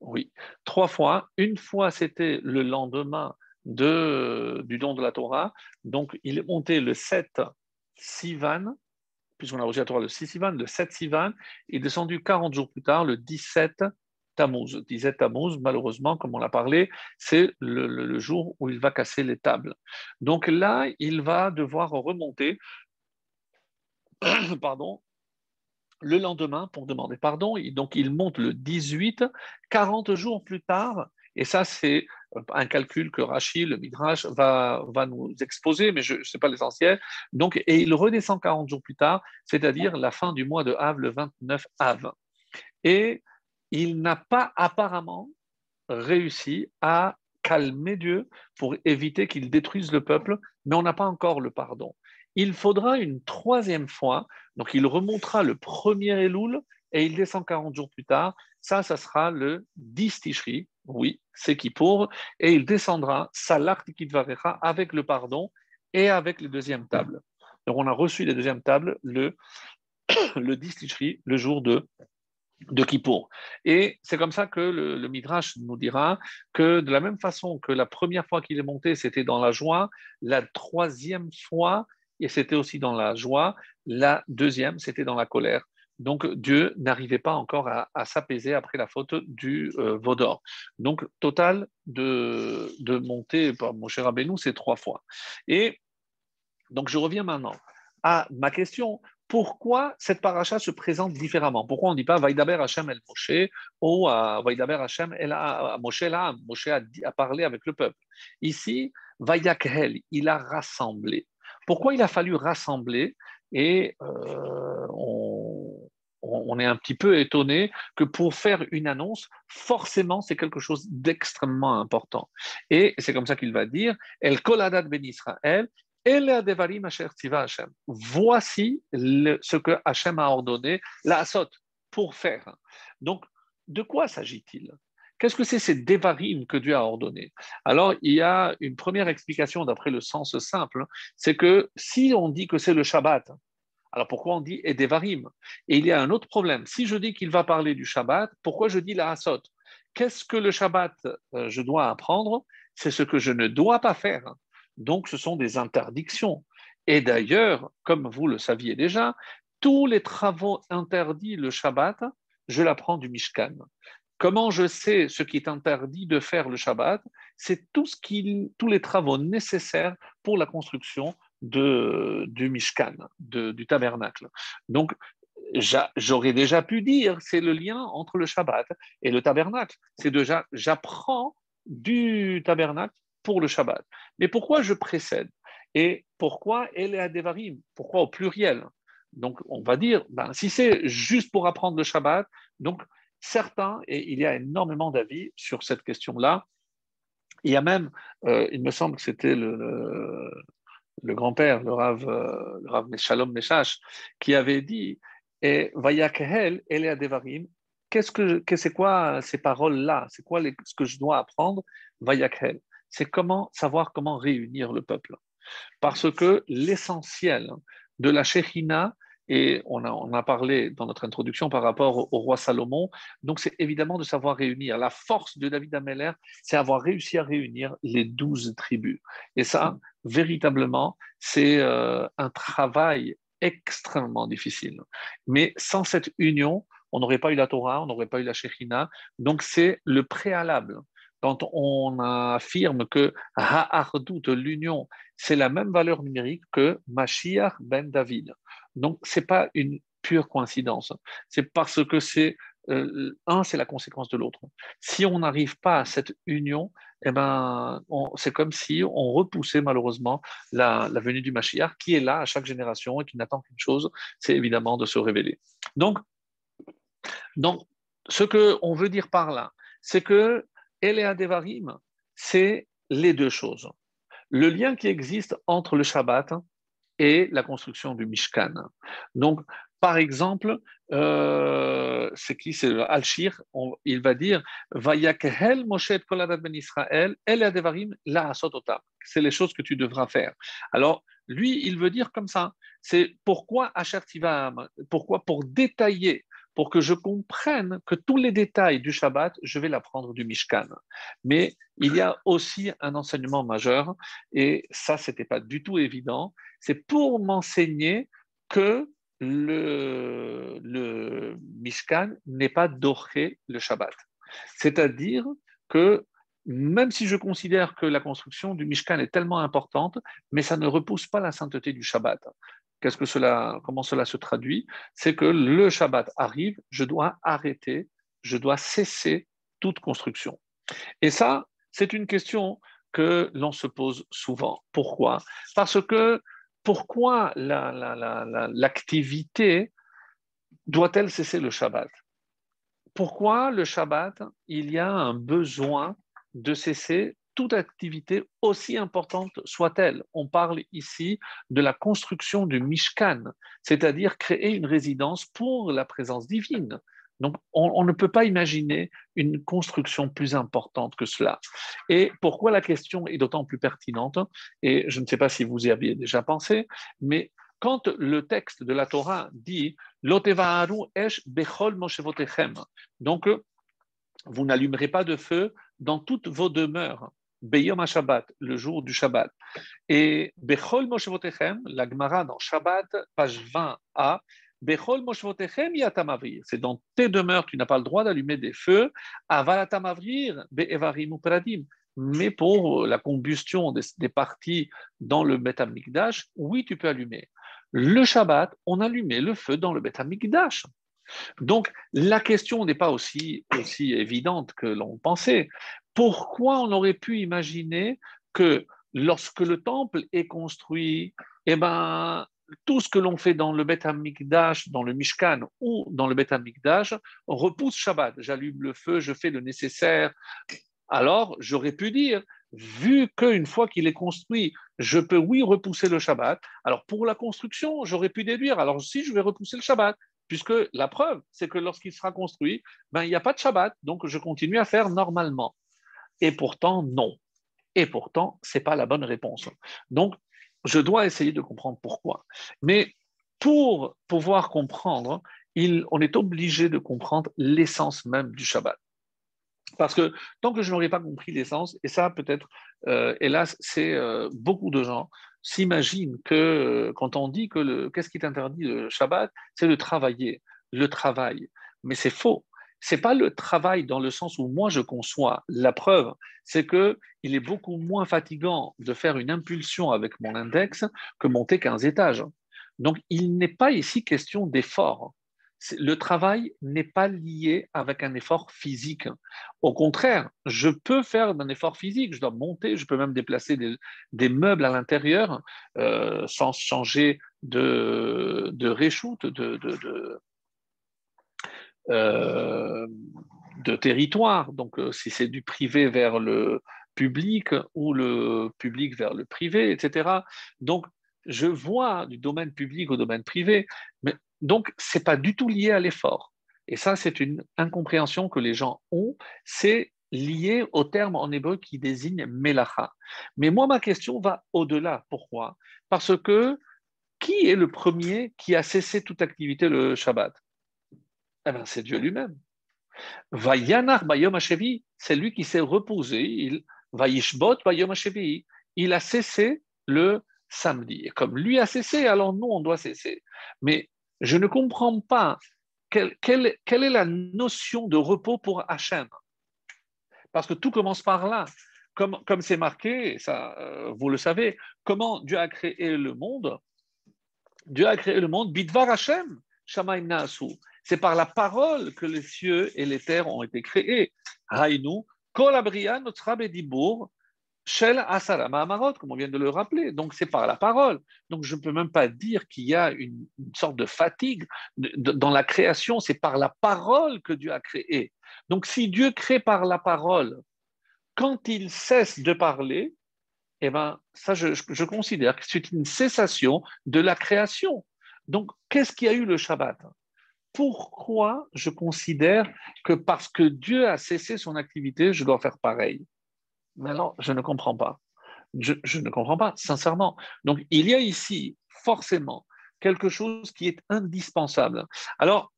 Oui, trois fois. Une fois, c'était le lendemain de, du don de la Torah. Donc, il est monté le 7 Sivan, puisqu'on a reçu la Torah le 6 Sivan, le 7 Sivan, est descendu 40 jours plus tard, le 17 Tammuz. 17 Tammuz, malheureusement, comme on l'a parlé, c'est le, jour où il va casser les tables. Donc là, il va devoir remonter, pardon, le lendemain pour demander pardon. Donc il monte le 18, 40 jours plus tard, et ça c'est un calcul que Rachid, le Midrash, va, va nous exposer, mais je ne pas l'essentiel. Donc, et il redescend 40 jours plus tard, c'est-à-dire la fin du mois de Av, le 29 Av. Et il n'a pas apparemment réussi à calmer Dieu pour éviter qu'il détruise le peuple, mais on n'a pas encore le pardon. Il faudra une troisième fois, donc il remontera le premier Elul et il descend 40 jours plus tard. Ça, ça sera le 10 Tishri, oui, c'est qui pour, et il descendra Salar Tikitvarecha avec le pardon et avec les deuxièmes tables. Donc on a reçu les deuxièmes tables le, le 10 Tishri, le jour de de Kippour. Et c'est comme ça que le, Midrash nous dira que de la même façon que la première fois qu'il est monté, c'était dans la joie, la troisième fois, et c'était aussi dans la joie, la deuxième, c'était dans la colère. Donc Dieu n'arrivait pas encore à, s'apaiser après la faute du euh, Vaudor. Donc total de, de par mon cher Abénou, c'est trois fois. Et donc je reviens maintenant à ma question. Pourquoi cette paracha se présente différemment? Pourquoi on ne dit pas Vaïdaber Hashem el Moshe ou Vaïdaber Hashem el Moshe là Moshe a, a, parlé avec le peuple. Ici, Vayakhel, il a rassemblé. Pourquoi il a fallu rassembler? Et euh, on, est un petit peu étonné que pour faire une annonce, forcément, c'est quelque chose d'extrêmement important. Et c'est comme ça qu'il va dire El Koladat ben Israël. Voici ce que Hachem a ordonné, la Asot, pour faire. Donc, de quoi s'agit-il? Qu'est-ce que c'est ces Devarim que Dieu a ordonné? Alors, il y a une première explication d'après le sens simple, c'est que si on dit que c'est le Shabbat, alors pourquoi on dit et Et il y a un autre problème. Si je dis qu'il va parler du Shabbat, pourquoi je dis la Asot Qu'est-ce que le Shabbat euh, je dois apprendre? C'est ce que je ne dois pas faire. Donc, ce sont des interdictions. Et d'ailleurs, comme vous le saviez déjà, tous les travaux interdits le Shabbat, je l'apprends du Mishkan. Comment je sais ce qui est interdit de faire le Shabbat? C'est tout ce tous les travaux nécessaires pour la construction de, du Mishkan, du tabernacle. Donc, j'aurais déjà pu dire, c'est le lien entre le Shabbat et le tabernacle. C'est déjà, j'apprends du tabernacle pour le Shabbat. Mais pourquoi je précède? Et pourquoi elle est à Devarim Pourquoi au pluriel? Donc, on va dire, ben, si c'est juste pour apprendre le Shabbat, donc certains, et il y a énormément d'avis sur cette question-là, il y a même, euh, il me semble que c'était le, grand-père, le Rav, euh, le Rav Shalom Meshash, qui avait dit et Vayakehel, Elea Devarim, qu'est-ce que, c'est quoi ces paroles-là? C'est quoi ce que je dois apprendre? Vayakehel C'est comment savoir comment réunir le peuple. Parce que l'essentiel de la Shechina, et on a, parlé dans notre introduction par rapport au, roi Salomon. Donc, c'est évidemment de savoir réunir. La force de David Ameller, c'est avoir réussi à réunir les douze tribus. Et ça, véritablement, c'est euh, un travail extrêmement difficile. Mais sans cette union, on n'aurait pas eu la Torah, on n'aurait pas eu la Shekhina. Donc, c'est le préalable. Quand on affirme que Ha'ardout, l'union, c'est la même valeur numérique que Mashiach ben David. Donc, ce n'est pas une pure coïncidence. C'est parce que c'est euh, un, c'est la conséquence de l'autre. Si on n'arrive pas à cette union, eh ben, c'est comme si on repoussait malheureusement la, venue du Mashiach, qui est là à chaque génération et qui n'attend qu'une chose, c'est évidemment de se révéler. Donc, donc ce qu'on veut dire par là, c'est que Elea Devarim, c'est les deux choses. Le lien qui existe entre le Shabbat et la construction du Mishkan. Donc, par exemple, euh, c'est qui? C'est Al-Shir, il va dire Vayakhel Moshe Koladat ben Israël, El Adevarim la C'est les choses que tu devras faire. Alors, lui, il veut dire comme ça. C'est pourquoi Asher Tivam Pourquoi Pour détailler pour que je comprenne que tous les détails du Shabbat, je vais l'apprendre du Mishkan. Mais il y a aussi un enseignement majeur, et ça, ce n'était pas du tout évident, c'est pour m'enseigner que le, Mishkan n'est pas doré le Shabbat. C'est-à-dire que même si je considère que la construction du Mishkan est tellement importante, mais ça ne repousse pas la sainteté du Shabbat. Qu'est-ce que cela, comment cela se traduit? C'est que le Shabbat arrive, je dois arrêter, je dois cesser toute construction. Et ça, c'est une question que l'on se pose souvent. Pourquoi? Parce que pourquoi l'activité doit-elle cesser le Shabbat? Pourquoi le Shabbat, il y a un besoin de cesser toute activité, aussi importante soit-elle. On parle ici de la construction du Mishkan, c'est-à-dire créer une résidence pour la présence divine. Donc, on, ne peut pas imaginer une construction plus importante que cela. Et pourquoi la question est d'autant plus pertinente, et je ne sais pas si vous y aviez déjà pensé, mais quand le texte de la Torah dit esh bechol donc vous n'allumerez pas de feu dans toutes vos demeures. Beyom Shabbat, le jour du Shabbat. Et Bechol Moshevotechem, la Gemara dans Shabbat, page 20a, C'est dans tes demeures, tu n'as pas le droit d'allumer des feux. Mais pour la combustion des, parties dans le Beth oui, tu peux allumer. Le Shabbat, on allumait le feu dans le Beth Donc, la question n'est pas aussi, aussi évidente que l'on pensait. Pourquoi on aurait pu imaginer que lorsque le temple est construit, eh ben, tout ce que l'on fait dans le Beth Amikdash, dans le Mishkan ou dans le Beth Amikdash, repousse Shabbat. J'allume le feu, je fais le nécessaire. Alors, j'aurais pu dire, vu qu'une fois qu'il est construit, je peux, oui, repousser le Shabbat. Alors, pour la construction, j'aurais pu déduire, alors si je vais repousser le Shabbat, puisque la preuve, c'est que lorsqu'il sera construit, ben, il n'y a pas de Shabbat, donc je continue à faire normalement. Et pourtant, non. Et pourtant, ce n'est pas la bonne réponse. Donc, je dois essayer de comprendre pourquoi. Mais pour pouvoir comprendre, on est obligé de comprendre l'essence même du Shabbat. Parce que tant que je n'aurais pas compris l'essence, et ça peut-être, euh, hélas, c'est euh, beaucoup de gens s'imaginent que euh, quand on dit que qu'est-ce qui est interdit le Shabbat, c'est de travailler, le travail. Mais c'est faux c'est pas le travail dans le sens où moi je conçois. La preuve, c'est que il est beaucoup moins fatigant de faire une impulsion avec mon index que monter 15 étages. Donc, il n'est pas ici question d'effort. Le travail n'est pas lié avec un effort physique. Au contraire, je peux faire un effort physique, je dois monter, je peux même déplacer des, meubles à l'intérieur euh, sans changer de, de de, euh, de territoire. Donc, euh, si c'est du privé vers le public ou le public vers le privé, etc. Donc, je vois du domaine public au domaine privé, mais donc c'est pas du tout lié à l'effort. Et ça, c'est une incompréhension que les gens ont. C'est lié au terme en hébreu qui désigne melacha. Mais moi, ma question va au-delà. Pourquoi? Parce que qui est le premier qui a cessé toute activité le Shabbat? Eh ben, c'est Dieu lui-même. Vayanar Bayom c'est lui qui s'est reposé. Il, Vayishbot Bayom il a cessé le samedi. Et comme lui a cessé, alors nous, on doit cesser. Mais je ne comprends pas quelle, quelle, quelle est la notion de repos pour Hachem. Parce que tout commence par là. Comme, comme c'est marqué, ça, euh, vous le savez, comment Dieu a créé le monde? Dieu a créé le monde, Bidvar Hachem, Shamaim Naasu. C'est par la parole que les cieux et les terres ont été créés. Haïnu, Kolabria, Shel Asara Mahamarot, comme on vient de le rappeler. Donc, c'est par la parole. Donc, je ne peux même pas dire qu'il y a une, sorte de fatigue dans la création. C'est par la parole que Dieu a créé. Donc, si Dieu crée par la parole, quand il cesse de parler, eh ben, ça, je, je considère que c'est une cessation de la création. Donc, qu'est-ce qui a eu le Shabbat? Pourquoi je considère que parce que Dieu a cessé son activité, je dois faire pareil? Mais non, je ne comprends pas. Je, ne comprends pas, sincèrement. Donc, il y a ici forcément quelque chose qui est indispensable. Alors,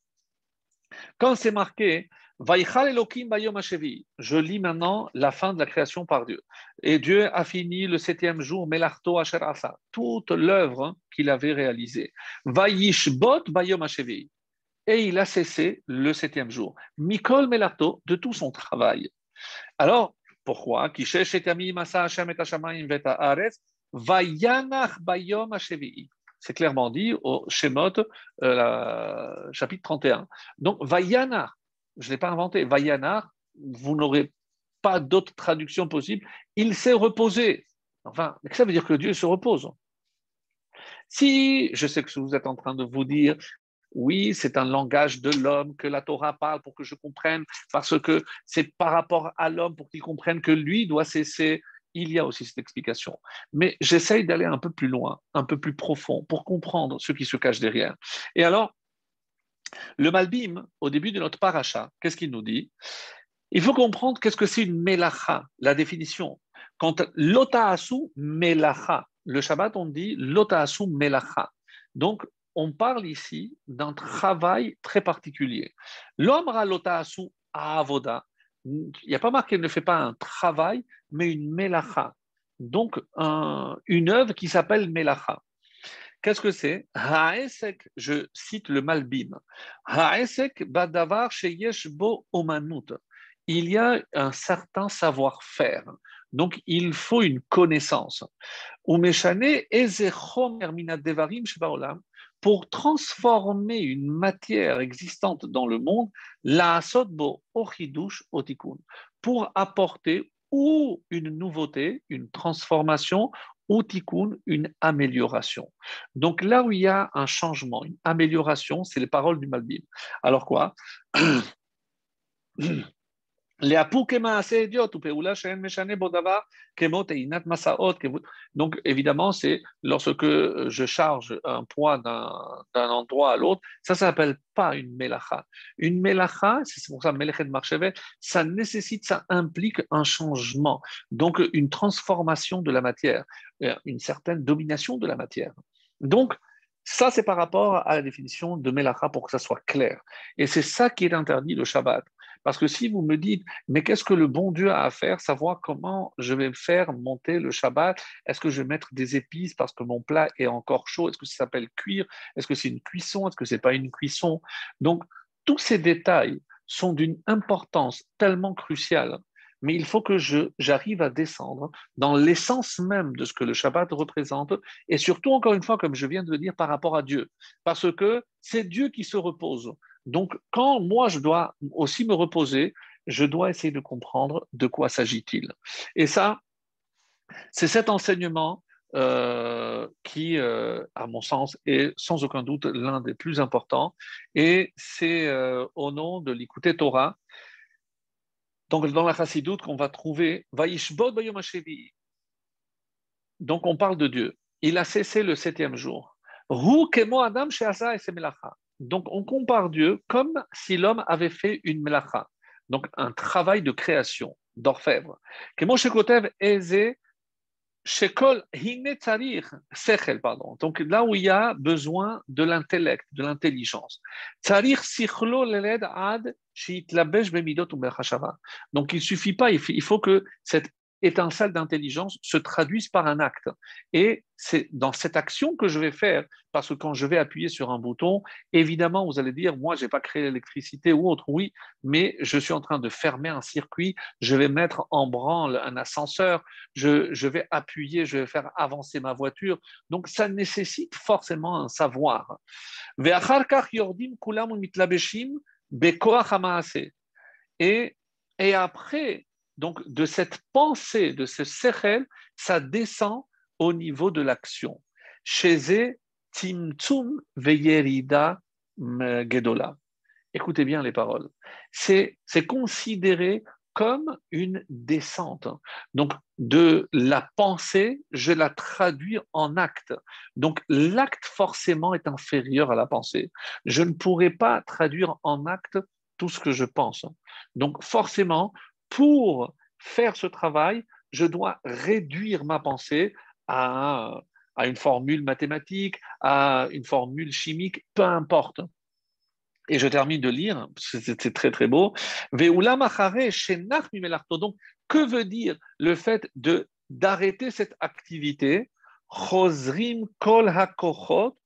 quand c'est marqué, je lis maintenant la fin de la création par Dieu. Et Dieu a fini le septième jour, Melarto toute l'œuvre qu'il avait réalisée. Bayom et il a cessé le septième jour. Mikol Melato, de tout son travail. Alors, pourquoi? C'est clairement dit au Shemot, euh, chapitre 31. Donc, Vayanar, je ne l'ai pas inventé, Vayanar, vous n'aurez pas d'autre traduction possible, il s'est reposé. Enfin, ça veut dire que Dieu se repose. Si, je sais que vous êtes en train de vous dire, oui, c'est un langage de l'homme que la Torah parle pour que je comprenne, parce que c'est par rapport à l'homme pour qu'il comprenne que lui doit cesser. Il y a aussi cette explication. Mais j'essaye d'aller un peu plus loin, un peu plus profond, pour comprendre ce qui se cache derrière. Et alors, le Malbim, au début de notre paracha, qu'est-ce qu'il nous dit? Il faut comprendre qu'est-ce que c'est une melacha, la définition. Quand l'otaasu melacha, le Shabbat, on dit l'otaasu melacha. Donc, on parle ici d'un travail très particulier. L'homme ralotasu avoda, il n'y a pas marqué, qu'il ne fait pas un travail, mais une melacha. Donc, une œuvre qui s'appelle melacha. Qu'est-ce que c'est? Haesek, je cite le Malbim. Haesek badavar sheyesh bo omanut. Il y a un certain savoir-faire. Donc, il faut une connaissance. Ezechomer devarim shebaolam pour transformer une matière existante dans le monde, la sotbo ochidush otikun, pour apporter ou une nouveauté, une transformation, ou tikkun, une amélioration. Donc là où il y a un changement, une amélioration, c'est les paroles du Malbim. Alors quoi? donc, évidemment, c'est lorsque je charge un poids d'un endroit à l'autre, ça ne s'appelle pas une melacha. Une melacha, c'est pour ça de marchevet, ça nécessite, ça implique un changement, donc une transformation de la matière, euh, une certaine domination de la matière. Donc, ça, c'est par rapport à la définition de melacha pour que ça soit clair. Et c'est ça qui est interdit le Shabbat. Parce que si vous me dites, mais qu'est-ce que le bon Dieu a à faire, savoir comment je vais faire monter le Shabbat, est-ce que je vais mettre des épices parce que mon plat est encore chaud, est-ce que ça s'appelle cuire, est-ce que c'est une cuisson, est-ce que c'est pas une cuisson? Donc, tous ces détails sont d'une importance tellement cruciale mais il faut que j'arrive à descendre dans l'essence même de ce que le Shabbat représente, et surtout, encore une fois, comme je viens de le dire, par rapport à Dieu, parce que c'est Dieu qui se repose. Donc, quand moi, je dois aussi me reposer, je dois essayer de comprendre de quoi s'agit-il. Et ça, c'est cet enseignement euh, qui, euh, à mon sens, est sans aucun doute l'un des plus importants. Et c'est euh, au nom de l'écouter Torah donc, dans la chassidoute qu'on va trouver, donc on parle de Dieu. Il a cessé le septième jour. Donc, on compare Dieu comme si l'homme avait fait une melacha, donc un travail de création, d'orfèvre. pardon. Donc là où il y a besoin de l'intellect, de l'intelligence. Donc il suffit pas, il faut que cette étincelle d'intelligence se traduise par un acte. Et c'est dans cette action que je vais faire, parce que quand je vais appuyer sur un bouton, évidemment, vous allez dire, moi, je n'ai pas créé l'électricité ou autre, oui, mais je suis en train de fermer un circuit, je vais mettre en branle un ascenseur, je, je vais appuyer, je vais faire avancer ma voiture. Donc, ça nécessite forcément un savoir. Et après, donc, de cette pensée, de ce sechel, ça descend au niveau de l'action. Chez timtum veyerida gedola. Écoutez bien les paroles. C'est considéré comme une descente. Donc, de la pensée, je la traduis en acte. Donc, l'acte forcément est inférieur à la pensée. Je ne pourrais pas traduire en acte tout ce que je pense. Donc, forcément, pour faire ce travail, je dois réduire ma pensée à, une formule mathématique, à une formule chimique, peu importe. Et je termine de lire, c'est très très beau. Donc, que veut dire le fait de d'arrêter cette activité? Kol hakochot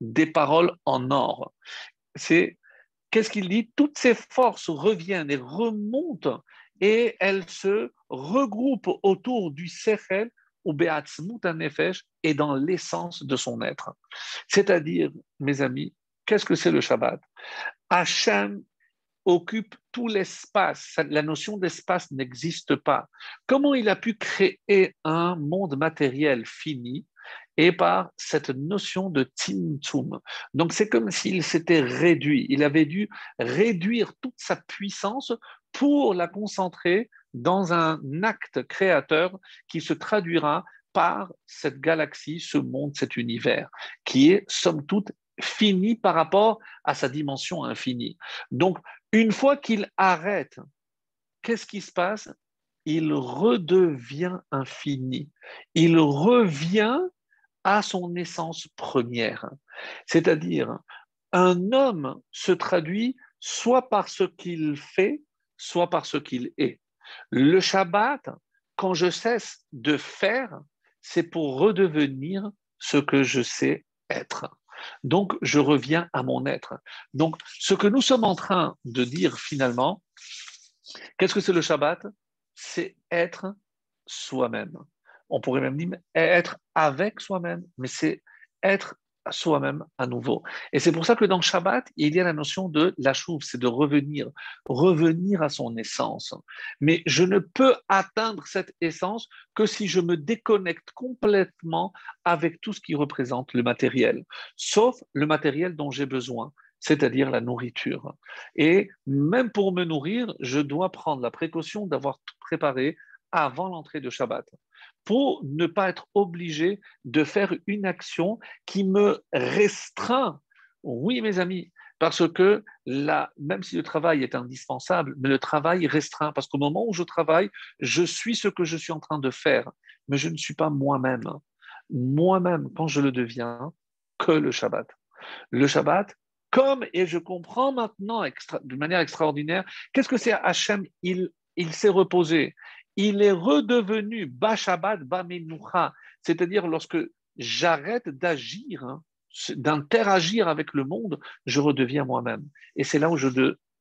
des paroles en or. C'est qu'est-ce qu'il dit? Toutes ces forces reviennent et remontent et elles se regroupent autour du Sechel ou Beatzmut Nefesh et dans l'essence de son être. C'est-à-dire, mes amis, qu'est-ce que c'est le Shabbat? Hachem occupe tout l'espace. La notion d'espace n'existe pas. Comment il a pu créer un monde matériel fini et par cette notion de timtum. Donc c'est comme s'il s'était réduit, il avait dû réduire toute sa puissance pour la concentrer dans un acte créateur qui se traduira par cette galaxie, ce monde, cet univers, qui est somme toute fini par rapport à sa dimension infinie. Donc, une fois qu'il arrête, qu'est-ce qui se passe? Il redevient infini. Il revient à son essence première. C'est-à-dire, un homme se traduit soit par ce qu'il fait, soit par ce qu'il est. Le Shabbat quand je cesse de faire, c'est pour redevenir ce que je sais être. Donc, je reviens à mon être. Donc, ce que nous sommes en train de dire finalement, qu'est-ce que c'est le Shabbat? C'est être soi-même. On pourrait même dire être avec soi-même, mais c'est être soi-même à nouveau. Et c'est pour ça que dans Shabbat, il y a la notion de la chouve, c'est de revenir, revenir à son essence. Mais je ne peux atteindre cette essence que si je me déconnecte complètement avec tout ce qui représente le matériel, sauf le matériel dont j'ai besoin c'est-à-dire la nourriture. Et même pour me nourrir, je dois prendre la précaution d'avoir tout préparé avant l'entrée de Shabbat pour ne pas être obligé de faire une action qui me restreint. Oui, mes amis, parce que là, même si le travail est indispensable, mais le travail restreint, parce qu'au moment où je travaille, je suis ce que je suis en train de faire, mais je ne suis pas moi-même. Moi-même, quand je le deviens, que le Shabbat. Le Shabbat, comme, et je comprends maintenant de manière extraordinaire, qu'est-ce que c'est Hachem il s'est reposé? Il est redevenu Bashabat Bamenucha, c'est-à-dire lorsque j'arrête d'agir, hein, d'interagir avec le monde, je redeviens moi-même. Et c'est là où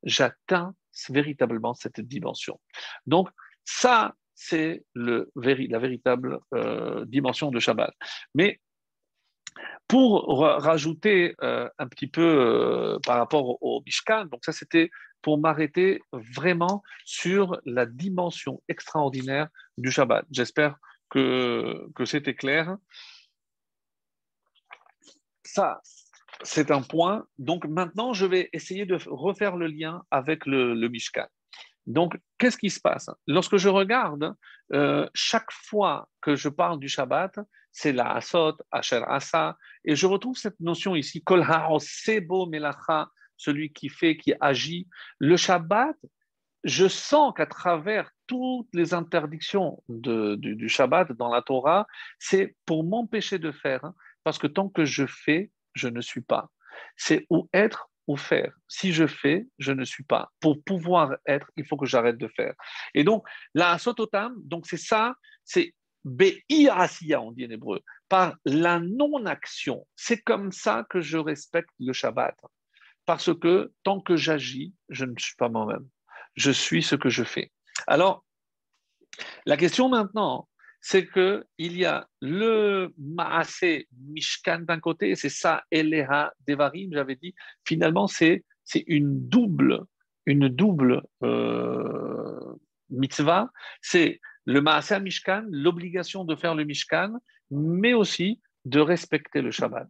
j'atteins véritablement cette dimension. Donc, ça, c'est la véritable euh, dimension de Shabbat. Mais pour rajouter euh, un petit peu euh, par rapport au Mishkan, donc ça c'était pour m'arrêter vraiment sur la dimension extraordinaire du Shabbat. J'espère que, c'était clair. Ça, c'est un point. Donc maintenant, je vais essayer de refaire le lien avec le, le Mishkan. Donc, qu'est-ce qui se passe? Lorsque je regarde, euh, chaque fois que je parle du Shabbat, c'est la Asot, Asher Asa, et je retrouve cette notion ici, Kol Sebo Melacha, celui qui fait, qui agit. Le Shabbat, je sens qu'à travers toutes les interdictions du, Shabbat dans la Torah, c'est pour m'empêcher de faire, hein, parce que tant que je fais, je ne suis pas. C'est ou être ou faire. Si je fais, je ne suis pas. Pour pouvoir être, il faut que j'arrête de faire. Et donc, la sototam, donc c'est ça, c'est Asiya, on dit en hébreu, par la non-action. C'est comme ça que je respecte le Shabbat parce que tant que j'agis, je ne suis pas moi-même. Je suis ce que je fais. Alors, la question maintenant, c'est qu'il y a le Maase Mishkan d'un côté, c'est ça, Eleha Devarim, j'avais dit, finalement, c'est une double, une double euh, mitzvah. C'est le Maase Mishkan, l'obligation de faire le Mishkan, mais aussi de respecter le Shabbat.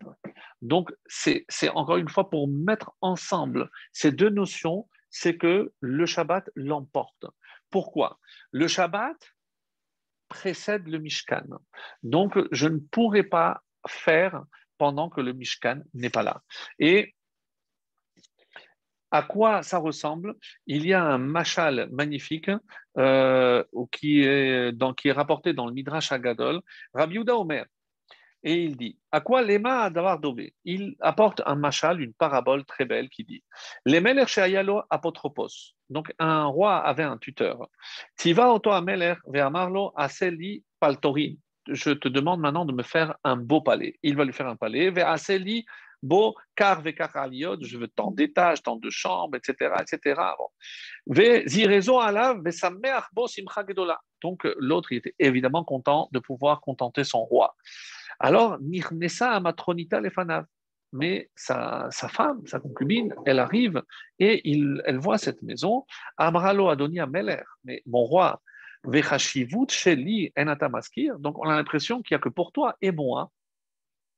Donc, c'est encore une fois pour mettre ensemble ces deux notions, c'est que le Shabbat l'emporte. Pourquoi? Le Shabbat précède le Mishkan. Donc, je ne pourrai pas faire pendant que le Mishkan n'est pas là. Et à quoi ça ressemble? Il y a un machal magnifique euh, qui, est rapporté dans le Midrash Agadol. Rabbi Omer, et il dit À quoi l'ema d'avoir dobé Il apporte un machal, une parabole très belle qui dit L'emeler sheyalo apotropos. Donc un roi avait un tuteur. Tiva ameler aseli paltorin. Je te demande maintenant de me faire un beau palais. Il va lui faire un palais. Beau car aliod, je veux tant d'étages, tant de chambres, etc. etc. Donc l'autre, était évidemment content de pouvoir contenter son roi. Alors, Nirnesa Amatronita Lefanav. Mais sa, femme, sa concubine, elle arrive et elle voit cette maison. Amralo Adonia Meler, mais mon roi, Vechashivut Sheli Enatamaskir. Donc, on a l'impression qu'il n'y a que pour toi et moi.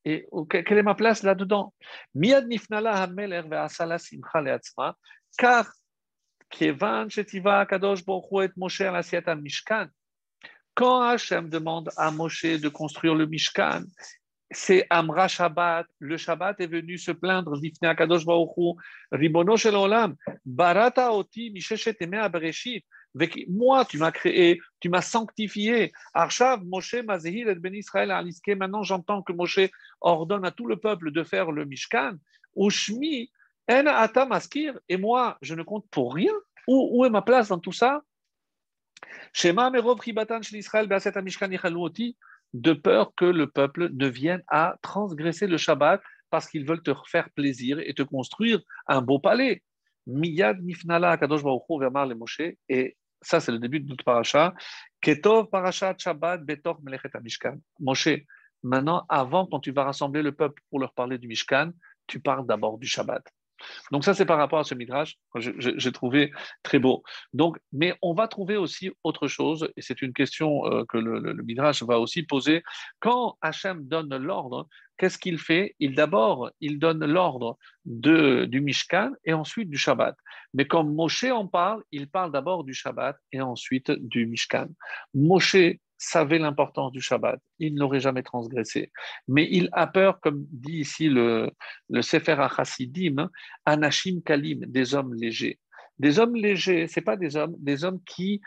Et quelle est ma place là-dedans? Miad Nifnala Simcha Leatzma, car Kevan Shetiva Kadosh Baruch et Moshe Asiata Mishkan. Quand Hachem demande à Moshe de construire le Mishkan, c'est Amra Shabbat. Le Shabbat est venu se plaindre, Ribono Barata Oti, Misheshet. Moi, tu m'as créé, tu m'as sanctifié. Arshav, Moshe, Mazehil et Ben Israël Aliske. Maintenant, j'entends que Moshe ordonne à tout le peuple de faire le Mishkan. Ushmi, En Ata Maskir. Et moi, je ne compte pour rien. Où, est ma place dans tout ça? De peur que le peuple ne vienne à transgresser le Shabbat parce qu'ils veulent te faire plaisir et te construire un beau palais. Miyad Nifnala Kadosh le Moshe, et ça c'est le début de notre paracha. Ketov Parashat Shabbat Betor Melechet Mishkan. Moshe, maintenant, avant, quand tu vas rassembler le peuple pour leur parler du Mishkan, tu parles d'abord du Shabbat. Donc ça, c'est par rapport à ce midrash, j'ai trouvé très beau. Donc, mais on va trouver aussi autre chose, et c'est une question euh, que le, le, midrash va aussi poser. Quand Hachem donne l'ordre, qu'est-ce qu'il fait? Il d'abord, il donne l'ordre du Mishkan et ensuite du Shabbat. Mais quand Moshe en parle, il parle d'abord du Shabbat et ensuite du Mishkan. Moshe savait l'importance du Shabbat, il n'aurait jamais transgressé. Mais il a peur, comme dit ici le, le Sefer HaChasidim, Anashim Kalim, des hommes légers. Des hommes légers, ce pas des hommes, des hommes qui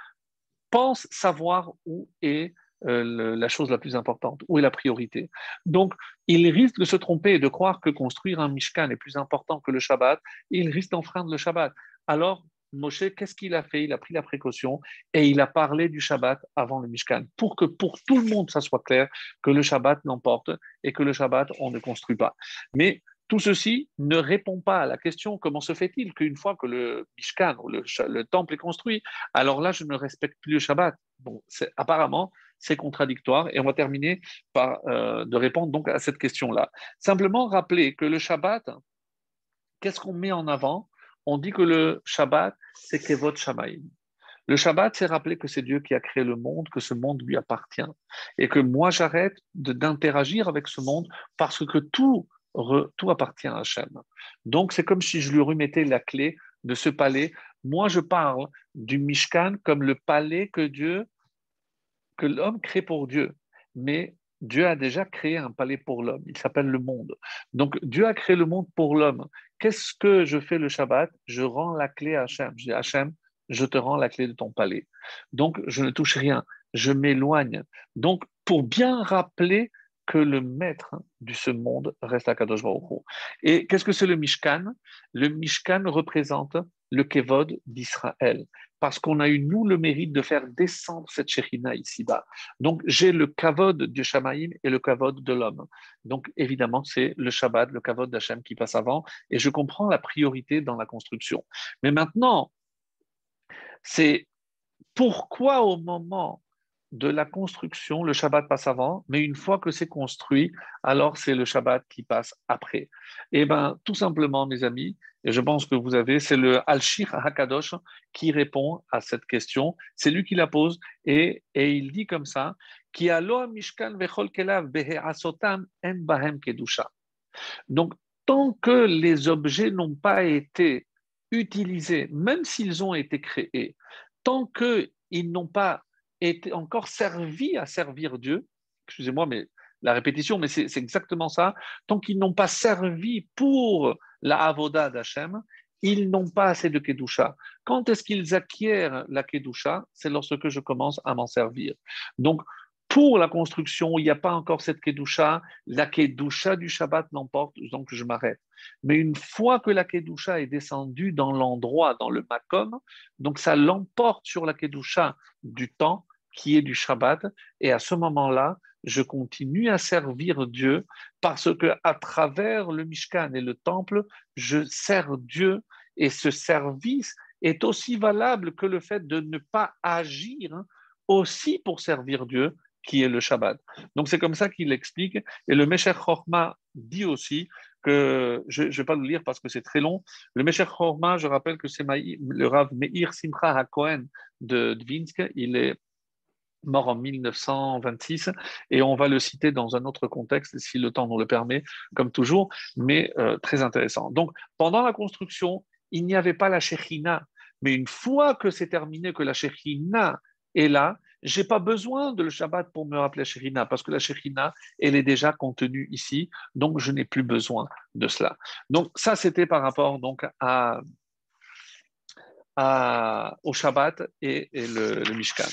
pensent savoir où est euh, la chose la plus importante, où est la priorité. Donc, il risque de se tromper et de croire que construire un Mishkan est plus important que le Shabbat, il risque d'enfreindre le Shabbat. Alors, Moshe, qu'est-ce qu'il a fait? Il a pris la précaution et il a parlé du Shabbat avant le Mishkan, pour que pour tout le monde, ça soit clair, que le Shabbat l'emporte et que le Shabbat, on ne construit pas. Mais tout ceci ne répond pas à la question comment se fait-il qu'une fois que le Mishkan ou le, temple est construit, alors là, je ne respecte plus le Shabbat? Bon, apparemment, c'est contradictoire et on va terminer par euh, de répondre donc à cette question-là. Simplement rappeler que le Shabbat, qu'est-ce qu'on met en avant? On dit que le Shabbat, c'est Kevot Shamaim. Le Shabbat, c'est rappeler que c'est Dieu qui a créé le monde, que ce monde lui appartient. Et que moi, j'arrête d'interagir avec ce monde parce que tout, tout appartient à Hachem. Donc, c'est comme si je lui remettais la clé de ce palais. Moi, je parle du Mishkan comme le palais que Dieu, que l'homme crée pour Dieu. Mais Dieu a déjà créé un palais pour l'homme. Il s'appelle le monde. Donc, Dieu a créé le monde pour l'homme. Qu'est-ce que je fais le Shabbat? Je rends la clé à Hachem. Je dis Hachem, je te rends la clé de ton palais. Donc, je ne touche rien. Je m'éloigne. Donc, pour bien rappeler que le maître de ce monde reste à Kadosh Baruch Et qu'est-ce que c'est le Mishkan? Le Mishkan représente le Kevod d'Israël parce qu'on a eu, nous, le mérite de faire descendre cette Shekhinah ici-bas. Donc, j'ai le kavod du Shamaïm et le kavod de l'homme. Donc, évidemment, c'est le Shabbat, le kavod d'Hachem qui passe avant, et je comprends la priorité dans la construction. Mais maintenant, c'est pourquoi au moment de la construction, le Shabbat passe avant, mais une fois que c'est construit, alors c'est le Shabbat qui passe après. Eh bien, tout simplement, mes amis, et je pense que vous avez, c'est le Al-Shir Hakadosh qui répond à cette question. C'est lui qui la pose et, et il dit comme ça Ki mishkan en bahem kedusha. Donc, tant que les objets n'ont pas été utilisés, même s'ils ont été créés, tant qu'ils n'ont pas été encore servis à servir Dieu, excusez-moi, mais la répétition, mais c'est exactement ça, tant qu'ils n'ont pas servi pour la avoda d'Hachem, ils n'ont pas assez de kedusha. Quand est-ce qu'ils acquièrent la kedusha? C'est lorsque je commence à m'en servir. Donc, pour la construction, il n'y a pas encore cette kedusha. La kedusha du Shabbat l'emporte, donc je m'arrête. Mais une fois que la kedusha est descendue dans l'endroit, dans le makom, donc ça l'emporte sur la kedusha du temps qui est du Shabbat. Et à ce moment-là, je continue à servir Dieu parce que à travers le Mishkan et le temple, je sers Dieu et ce service est aussi valable que le fait de ne pas agir aussi pour servir Dieu qui est le Shabbat. Donc c'est comme ça qu'il explique. Et le Mesher Chorma dit aussi que, je ne vais pas le lire parce que c'est très long, le Mesher Chorma, je rappelle que c'est le Rav Meir Simcha HaKohen de Dvinsk, il est mort en 1926, et on va le citer dans un autre contexte, si le temps nous le permet, comme toujours, mais euh, très intéressant. Donc, pendant la construction, il n'y avait pas la Shechina, mais une fois que c'est terminé, que la Shechina est là, j'ai pas besoin de le Shabbat pour me rappeler la Shechina, parce que la Shechina, elle est déjà contenue ici, donc je n'ai plus besoin de cela. Donc ça, c'était par rapport donc à au Shabbat et, le, Mishkan.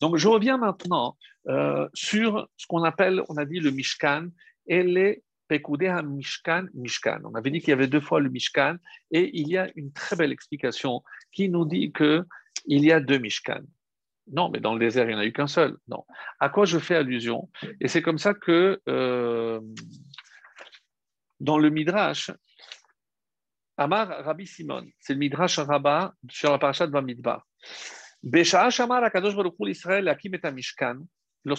Donc je reviens maintenant euh, sur ce qu'on appelle, on a dit le Mishkan et les Pekudeh Mishkan, Mishkan. On avait dit qu'il y avait deux fois le Mishkan et il y a une très belle explication qui nous dit qu'il y a deux Mishkan. Non, mais dans le désert, il n'y en a eu qu'un seul. Non. À quoi je fais allusion? Et c'est comme ça que euh, dans le Midrash, Amar Rabbi Simon, c'est le Midrash Rabbah sur la parasha de Bamidbar. Besha'a Shamar Akadosh Baruch l'Israël Akim et Mishkan.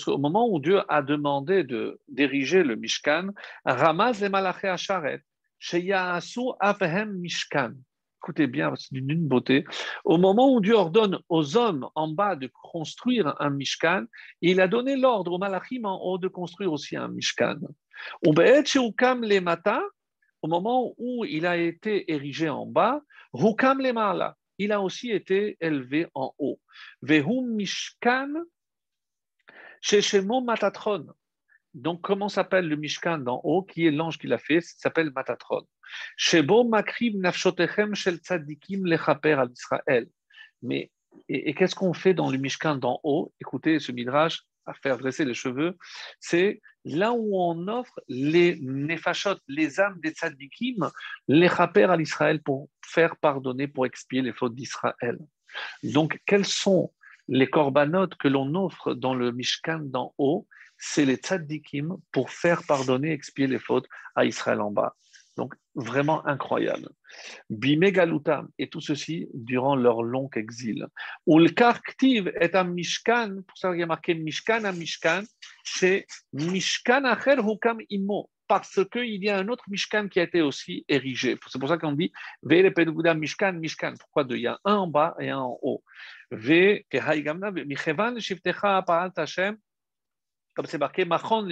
Au moment où Dieu a demandé de diriger le Mishkan, Ramaz le Malaché Asharet, Sheyasu Avhem Mishkan écoutez bien, c'est d'une beauté. Au moment où Dieu ordonne aux hommes en bas de construire un Mishkan, il a donné l'ordre aux Malachim en haut de construire aussi un Mishkan. Au moment où il a été érigé en bas, il a aussi été élevé en haut. Vehum Mishkan, Matatron. Donc, comment s'appelle le Mishkan d'en haut, qui est l'ange qui l'a fait? S'appelle Matatron. Shebo makriv nafshotechem shel tzadikim lechaper al Israël. Mais, et, qu'est-ce qu'on fait dans le Mishkan d'en haut? Écoutez ce midrash, à faire dresser les cheveux, c'est là où on offre les nefashot, les âmes des tzadikim, lechaper al Israël pour faire pardonner, pour expier les fautes d'Israël. Donc, quels sont les corbanotes que l'on offre dans le Mishkan d'en haut? C'est les tzaddikim pour faire pardonner, expier les fautes à Israël en bas. Donc, vraiment incroyable. Bimegalutam, et tout ceci durant leur long exil. Ou le karktiv est un mishkan, pour ça qu'il y a marqué mishkan à mishkan, c'est mishkan acher hukam imo, parce qu'il y a un autre mishkan qui a été aussi érigé. C'est pour ça qu'on dit vele mishkan, mishkan. Pourquoi deux? Il y a un en bas et un en haut. Ve, kehaigamna, michevan shiftecha pa'al tashem, comme c'est marqué, Machon.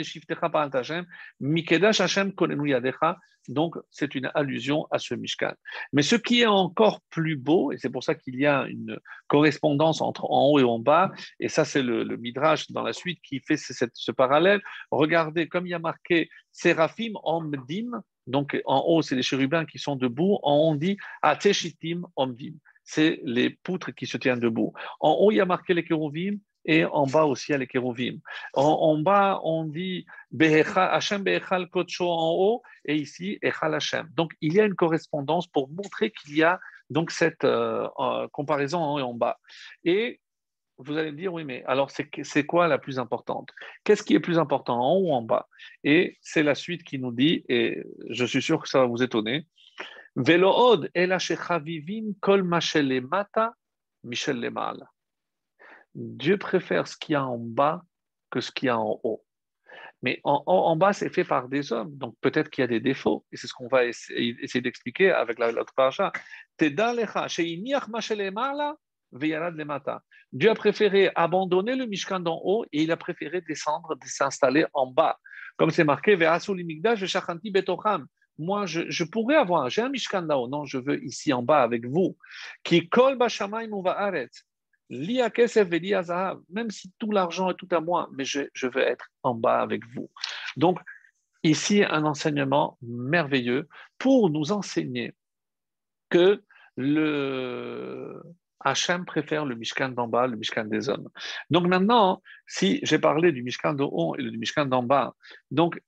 Donc, c'est une allusion à ce Mishkan. Mais ce qui est encore plus beau, et c'est pour ça qu'il y a une correspondance entre en haut et en bas, et ça, c'est le, Midrash dans la suite qui fait ce, parallèle. Regardez, comme il y a marqué Séraphim Omdim, donc en haut, c'est les chérubins qui sont debout, en haut, on dit Ateshitim Omdim. C'est les poutres qui se tiennent debout. En haut, il y a marqué les kérovim, et en bas aussi à les En, bas, on dit Hashem Behechal Kocho en haut et ici Echal Hashem. Donc il y a une correspondance pour montrer qu'il y a donc cette euh, euh, comparaison en haut et en bas. Et vous allez me dire, oui, mais alors c'est quoi la plus importante? Qu'est-ce qui est plus important, en haut ou en bas? Et c'est la suite qui nous dit, et je suis sûr que ça va vous étonner, Velood kol mata Michel Lemal. Dieu préfère ce qu'il y a en bas que ce qu'il y a en haut. Mais en, bas, c'est fait par des hommes, donc peut-être qu'il y a des défauts, et c'est ce qu'on va essayer, d'expliquer avec l'autre paracha. Dieu a préféré abandonner le Mishkan d'en haut et il a préféré descendre, s'installer en bas. Comme c'est marqué, moi, je, je, pourrais avoir, j'ai un Mishkan là-haut, non, je veux ici en bas avec vous. Qui kol même si tout l'argent est tout à moi, mais je, veux être en bas avec vous. Donc, ici, un enseignement merveilleux pour nous enseigner que le Hachem préfère le Mishkan d'en bas, le Mishkan des hommes. Donc maintenant, si j'ai parlé du Mishkan de haut et du Mishkan d'en bas, donc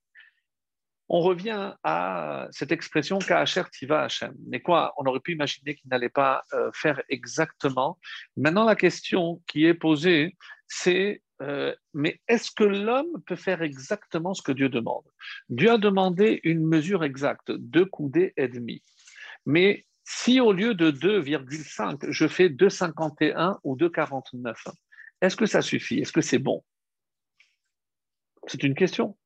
on revient à cette expression Ka'acher Tiva. Mais quoi, on aurait pu imaginer qu'il n'allait pas euh, faire exactement. Maintenant, la question qui est posée, c'est euh, mais est-ce que l'homme peut faire exactement ce que Dieu demande? Dieu a demandé une mesure exacte, deux coudées et demi. Mais si au lieu de 2,5, je fais 2,51 ou 2,49, est-ce que ça suffit? Est-ce que c'est bon? C'est une question.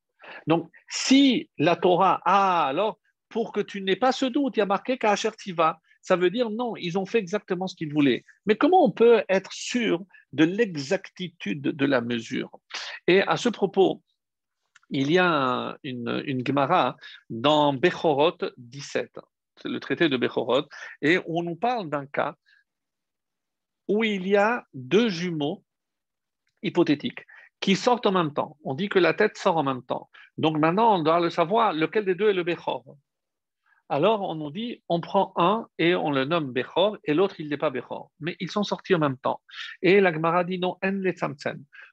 Donc, si la Torah a alors, pour que tu n'aies pas ce doute, il y a marqué Tiva, ça veut dire non, ils ont fait exactement ce qu'ils voulaient. Mais comment on peut être sûr de l'exactitude de la mesure? Et à ce propos, il y a une, une Gemara dans Bechorot 17, c'est le traité de Bechorot, et on nous parle d'un cas où il y a deux jumeaux hypothétiques qui sortent en même temps. On dit que la tête sort en même temps. Donc maintenant, on doit le savoir lequel des deux est le Bechor. Alors on nous dit, on prend un et on le nomme Bechor et l'autre il n'est pas Bechor. Mais ils sont sortis en même temps. Et la Gemara dit non, en les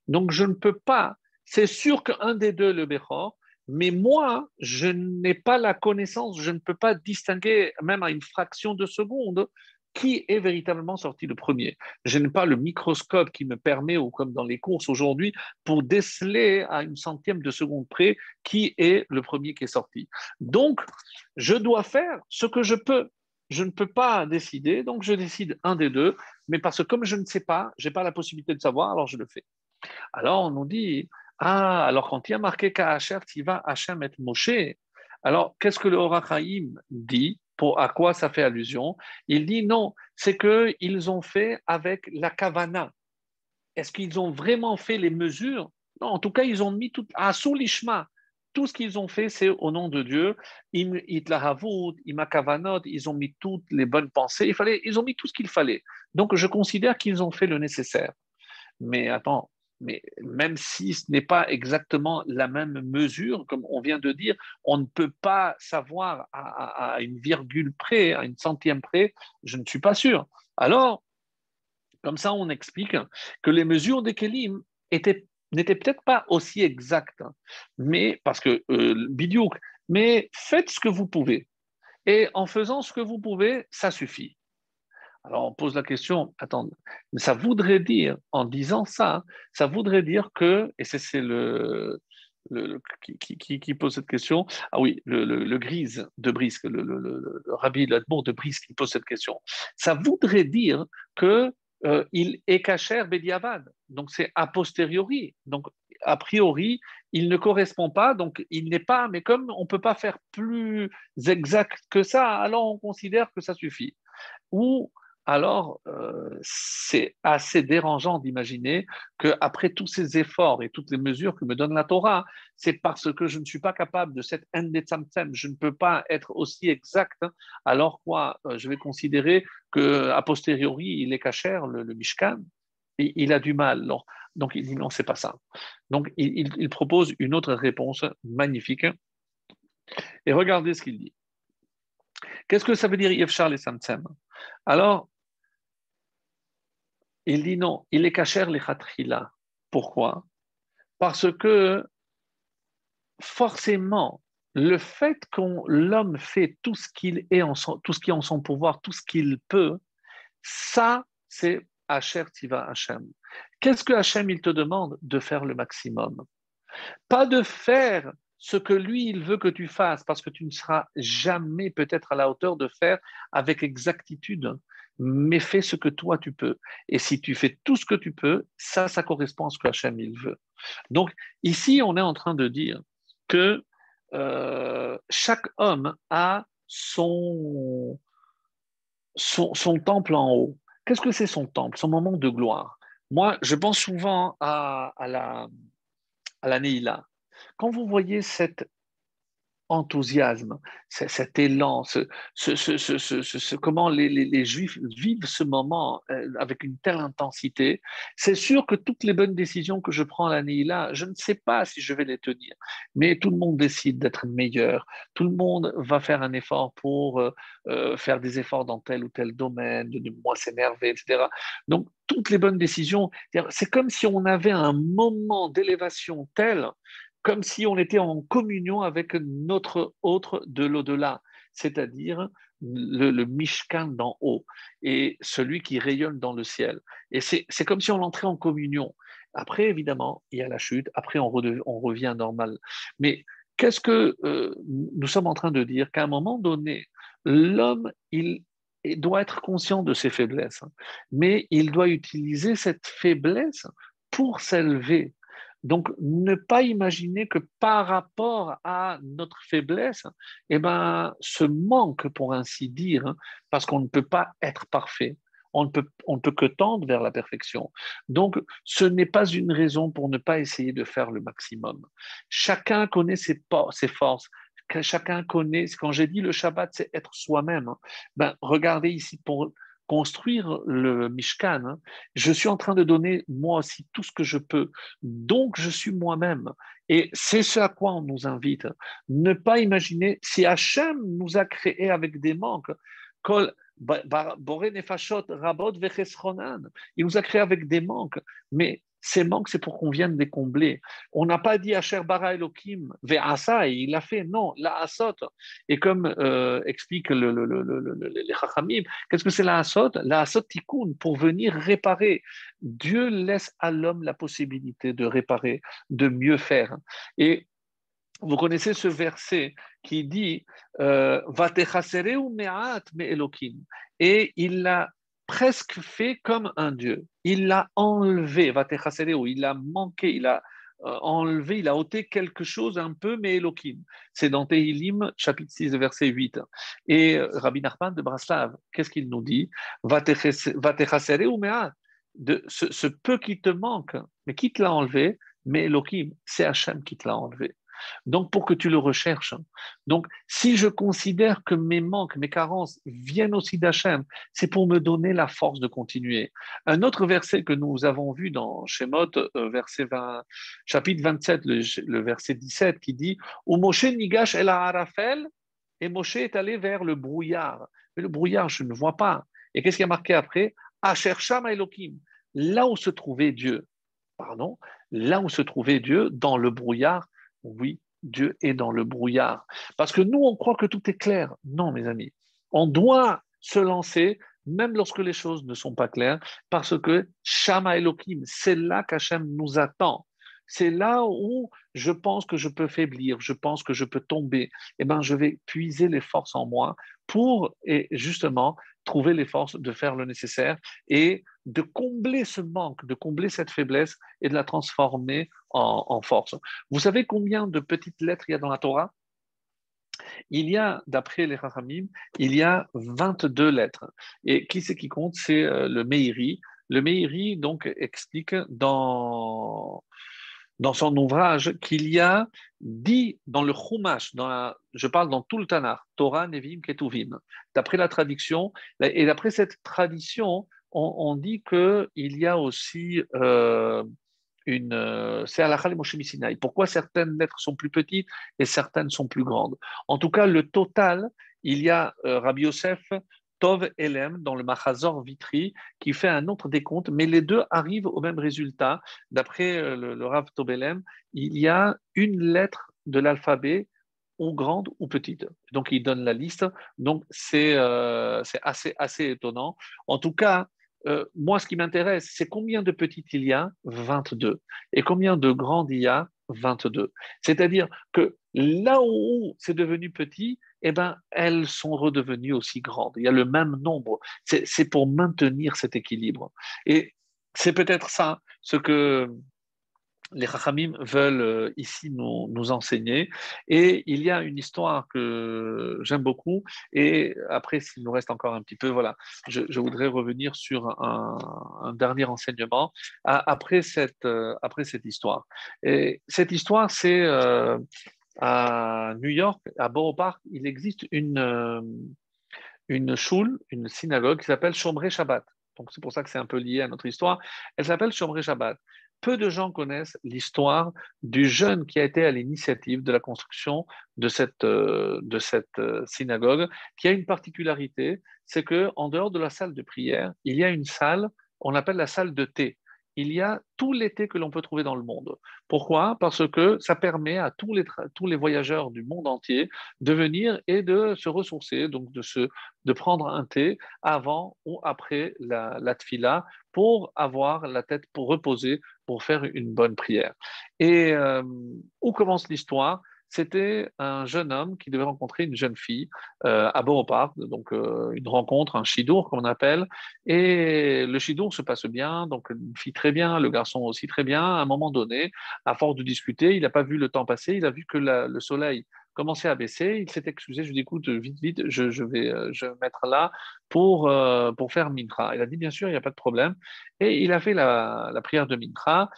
Donc je ne peux pas, c'est sûr qu'un des deux est le Bechor, mais moi, je n'ai pas la connaissance, je ne peux pas distinguer, même à une fraction de seconde, qui est véritablement sorti le premier. Je n'ai pas le microscope qui me permet, ou comme dans les courses aujourd'hui, pour déceler à une centième de seconde près qui est le premier qui est sorti. Donc, je dois faire ce que je peux. Je ne peux pas décider, donc je décide un des deux, mais parce que comme je ne sais pas, je n'ai pas la possibilité de savoir, alors je le fais. Alors on nous dit, ah, alors quand il y a marqué Ka'acher, va Hachem et Moshe, alors qu'est-ce que le Horachaim dit? À quoi ça fait allusion Il dit non, c'est qu'ils ont fait avec la kavana. Est-ce qu'ils ont vraiment fait les mesures? Non, en tout cas, ils ont mis tout à Soulishma. Tout ce qu'ils ont fait, c'est au nom de Dieu. Ils ont mis toutes les bonnes pensées. Il fallait, ils ont mis tout ce qu'il fallait. Donc, je considère qu'ils ont fait le nécessaire. Mais attends, mais même si ce n'est pas exactement la même mesure, comme on vient de dire, on ne peut pas savoir à, une virgule près, à une centième près, je ne suis pas sûr. Alors, comme ça, on explique que les mesures des Kélim n'étaient peut-être pas aussi exactes, mais parce que euh, bidiouk, mais faites ce que vous pouvez. Et en faisant ce que vous pouvez, ça suffit. Alors on pose la question, attends, mais ça voudrait dire, en disant ça, ça voudrait dire que, et c'est le, le, qui, pose cette question, ah oui, le, Grise de Brisque, le, rabbi Ladmour de Brisque qui pose cette question, ça voudrait dire que euh, il est cacher Bediavad, donc c'est a posteriori, donc a priori, il ne correspond pas, donc il n'est pas, mais comme on ne peut pas faire plus exact que ça, alors on considère que ça suffit. Ou alors euh, c'est assez dérangeant d'imaginer qu'après tous ces efforts et toutes les mesures que me donne la Torah, c'est parce que je ne suis pas capable de cette endetzamtzem, je ne peux pas être aussi exact, hein. alors quoi, euh, je vais considérer que posteriori, il est cachère, le, Mishkan, et il a du mal. Donc il dit non, c'est pas ça. Donc il, propose une autre réponse magnifique. Et regardez ce qu'il dit. Qu'est-ce que ça veut dire Yevchar les Samtsem Alors, il dit non, il est caché les khatrila. Pourquoi? Parce que forcément, le fait que l'homme fait tout ce qu'il est en tout ce qui est en son pouvoir, tout ce qu'il peut, ça, c'est Hacher Tiva Hachem. Qu'est-ce que Hachem il te demande? De faire le maximum. Pas de faire ce que lui, il veut que tu fasses, parce que tu ne seras jamais peut-être à la hauteur de faire avec exactitude mais fais ce que toi tu peux. Et si tu fais tout ce que tu peux, ça, ça correspond à ce que Hachem il veut. Donc ici, on est en train de dire que euh, chaque homme a son, son, temple en haut. Qu'est-ce que c'est son temple, son moment de gloire Moi, je pense souvent à, à la, à la Neila. Quand vous voyez cette enthousiasme, cet élan, ce, comment les, Juifs vivent ce moment euh, avec une telle intensité, c'est sûr que toutes les bonnes décisions que je prends l'année-là, je ne sais pas si je vais les tenir, mais tout le monde décide d'être meilleur, tout le monde va faire un effort pour euh, euh, faire des efforts dans tel ou tel domaine, de moins s'énerver, etc. Donc, toutes les bonnes décisions, c'est comme si on avait un moment d'élévation tel comme si on était en communion avec notre autre de l'au-delà, c'est-à-dire le, Mishkan d'en haut et celui qui rayonne dans le ciel. Et c'est comme si on entrait en communion. Après, évidemment, il y a la chute, après on, revient normal. Mais qu'est-ce que euh, nous sommes en train de dire? Qu'à un moment donné, l'homme, il doit être conscient de ses faiblesses, mais il doit utiliser cette faiblesse pour s'élever, donc, ne pas imaginer que par rapport à notre faiblesse, eh ben, ce manque, pour ainsi dire, hein, parce qu'on ne peut pas être parfait, on ne, peut, on peut que tendre vers la perfection. Donc, ce n'est pas une raison pour ne pas essayer de faire le maximum. Chacun connaît ses, ses forces, chacun connaît, quand j'ai dit le Shabbat, c'est être soi-même. Hein. Ben, regardez ici, pour, construire le Mishkan, hein, je suis en train de donner moi aussi tout ce que je peux. Donc, je suis moi-même. Et c'est ce à quoi on nous invite. Ne pas imaginer, si Hachem nous a créés avec des manques, il nous a créés avec des manques, mais Ces manques, c'est pour qu'on vienne les combler. On n'a pas dit Asher bara Elohim ve'asa, et il a fait, non, la asot. Et comme euh, explique le, les Chachamim, qu'est-ce que c'est la asot? La asot tikkun, pour venir réparer. Dieu laisse à l'homme la possibilité de réparer, de mieux faire. Et vous connaissez ce verset qui dit euh, Et il l'a presque fait comme un Dieu. Il l'a enlevé, ou il a manqué, il a euh, enlevé, il a ôté quelque chose un peu, mais Elohim. C'est dans Tehilim, chapitre 6, verset 8. Et euh, Rabbi Nachman de Braslav, qu'est-ce qu'il nous dit? Me'at de ce, ce peu qui te manque, mais qui te l'a enlevé? Mais Elohim, c'est Hachem qui te l'a enlevé. Donc, pour que tu le recherches. Donc, si je considère que mes manques, mes carences viennent aussi d'Hachem, c'est pour me donner la force de continuer. Un autre verset que nous avons vu dans Shemot, euh, verset 20, chapitre 27, le, verset 17, qui dit Où Moshe nigash el Arafel, et Moshe est allé vers le brouillard. Mais le brouillard, je ne vois pas. Et qu'est-ce qui a marqué après Elohim, là où se trouvait Dieu. Pardon, là où se trouvait Dieu, dans le brouillard, oui, Dieu est dans le brouillard. Parce que nous, on croit que tout est clair. Non, mes amis. On doit se lancer, même lorsque les choses ne sont pas claires, parce que Shama Elohim, c'est là qu'Hachem nous attend. C'est là où je pense que je peux faiblir, je pense que je peux tomber. Eh bien, je vais puiser les forces en moi pour, et justement, trouver les forces de faire le nécessaire et de combler ce manque, de combler cette faiblesse et de la transformer en, force. Vous savez combien de petites lettres il y a dans la Torah? Il y a, d'après les Rachamim, il y a 22 lettres. Et qui c'est qui compte? C'est euh, le Meiri. Le Meiri, donc, explique dans, dans son ouvrage qu'il y a dit dans le Chumash, je parle dans tout le Tanakh, Torah, Nevim, Ketuvim, d'après la traduction, et d'après cette tradition, on, dit qu'il y a aussi euh, une. Euh, c'est Alachal Moshe Sinai. Pourquoi certaines lettres sont plus petites et certaines sont plus grandes? En tout cas, le total, il y a euh, Rabbi Yosef Tov Elem dans le Machazor Vitri qui fait un autre décompte, mais les deux arrivent au même résultat. D'après euh, le, Rav Tov Elem, il y a une lettre de l'alphabet ou grande ou petite. Donc il donne la liste. Donc c'est euh, assez, assez étonnant. En tout cas, euh, moi, ce qui m'intéresse, c'est combien de petites il y a? 22. Et combien de grandes il y a? 22. C'est-à-dire que là où c'est devenu petit, eh ben, elles sont redevenues aussi grandes. Il y a le même nombre. C'est pour maintenir cet équilibre. Et c'est peut-être ça ce que les Chachamim veulent euh, ici nous, enseigner. Et il y a une histoire que j'aime beaucoup. Et après, s'il nous reste encore un petit peu, voilà, je, voudrais revenir sur un, dernier enseignement après cette, euh, après cette histoire. Et cette histoire, c'est euh, à New York, à Borough Park, il existe une, euh, une choule, une synagogue qui s'appelle Shomrei Shabbat. Donc c'est pour ça que c'est un peu lié à notre histoire. Elle s'appelle Shomrei Shabbat. Peu de gens connaissent l'histoire du jeune qui a été à l'initiative de la construction de cette, euh, euh, synagogue, qui a une particularité, c'est que en dehors de la salle de prière, il y a une salle, on appelle la salle de thé il y a tout l'été que l'on peut trouver dans le monde. Pourquoi? Parce que ça permet à tous les, voyageurs du monde entier de venir et de se ressourcer, donc de prendre un thé avant ou après la, la tfila pour avoir la tête pour reposer, pour faire une bonne prière. Et euh, où commence l'histoire? C'était un jeune homme qui devait rencontrer une jeune fille euh, à Beaupark, donc euh, une rencontre, un chidour comme on appelle. Et le chidour se passe bien, donc une fille très bien, le garçon aussi très bien. À un moment donné, à force de discuter, il n'a pas vu le temps passer, il a vu que le soleil commençait à baisser. Il s'est excusé, je lui ai dit écoute, vite, vite, je, vais, euh, je mettre là pour, pour faire Mintra. Il a dit bien sûr, il n'y a pas de problème. Et il a fait la, la prière de Mintra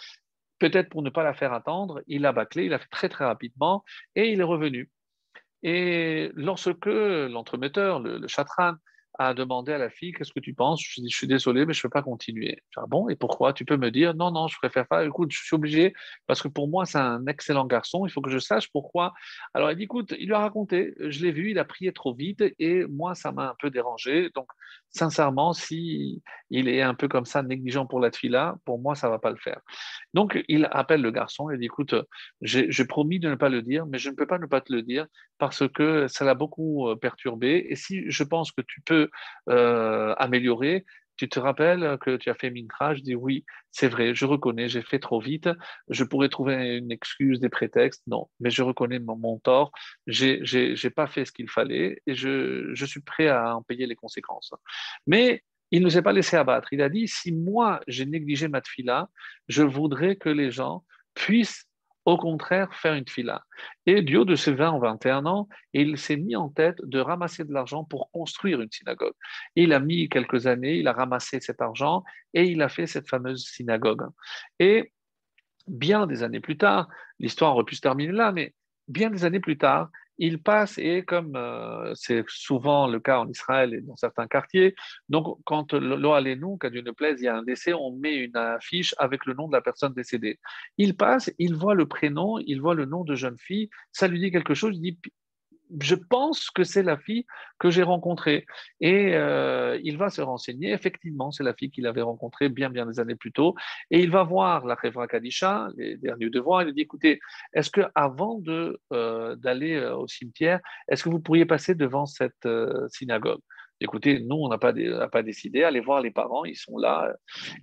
peut-être pour ne pas la faire attendre, il a bâclé, il a fait très très rapidement et il est revenu. Et lorsque l'entremetteur, le, chatran, a demandé à la fille Qu'est-ce que tu penses? Je dis Je suis désolé, mais je ne peux pas continuer. Ah bon, et pourquoi? Tu peux me dire Non, non, je préfère pas. Écoute, je suis obligé parce que pour moi, c'est un excellent garçon. Il faut que je sache pourquoi. Alors, elle dit Écoute, il lui a raconté Je l'ai vu, il a prié trop vite et moi, ça m'a un peu dérangé. Donc, sincèrement, si il est un peu comme ça, négligent pour la là, pour moi, ça ne va pas le faire. Donc, il appelle le garçon et dit Écoute, j'ai promis de ne pas le dire, mais je ne peux pas ne pas te le dire parce que ça l'a beaucoup euh, perturbé. Et si je pense que tu peux euh, améliorer, tu te rappelles que tu as fait Mintra Je dis oui, c'est vrai, je reconnais, j'ai fait trop vite. Je pourrais trouver une excuse, des prétextes. Non, mais je reconnais mon, tort. Je n'ai pas fait ce qu'il fallait et je, je, suis prêt à en payer les conséquences. Mais il ne s'est pas laissé abattre. Il a dit si moi j'ai négligé ma tfila, je voudrais que les gens puissent au contraire faire une fila. Et du haut de ses 20 ou 21 ans, il s'est mis en tête de ramasser de l'argent pour construire une synagogue. Il a mis quelques années, il a ramassé cet argent et il a fait cette fameuse synagogue. Et bien des années plus tard, l'histoire aurait pu se terminer là, mais bien des années plus tard, il passe et comme euh, c'est souvent le cas en Israël et dans certains quartiers, donc quand nous, quand Dieu ne plaise, il y a un décès, on met une affiche avec le nom de la personne décédée. Il passe, il voit le prénom, il voit le nom de jeune fille, ça lui dit quelque chose, il dit je pense que c'est la fille que j'ai rencontrée. Et euh, il va se renseigner. Effectivement, c'est la fille qu'il avait rencontrée bien, bien des années plus tôt. Et il va voir la Khevra Kadisha, les derniers devoirs. Il dit écoutez, est-ce que avant euh, d'aller euh, au cimetière, est-ce que vous pourriez passer devant cette synagogue? Écoutez, nous, on n'a pas, décidé. Allez voir les parents, ils sont là.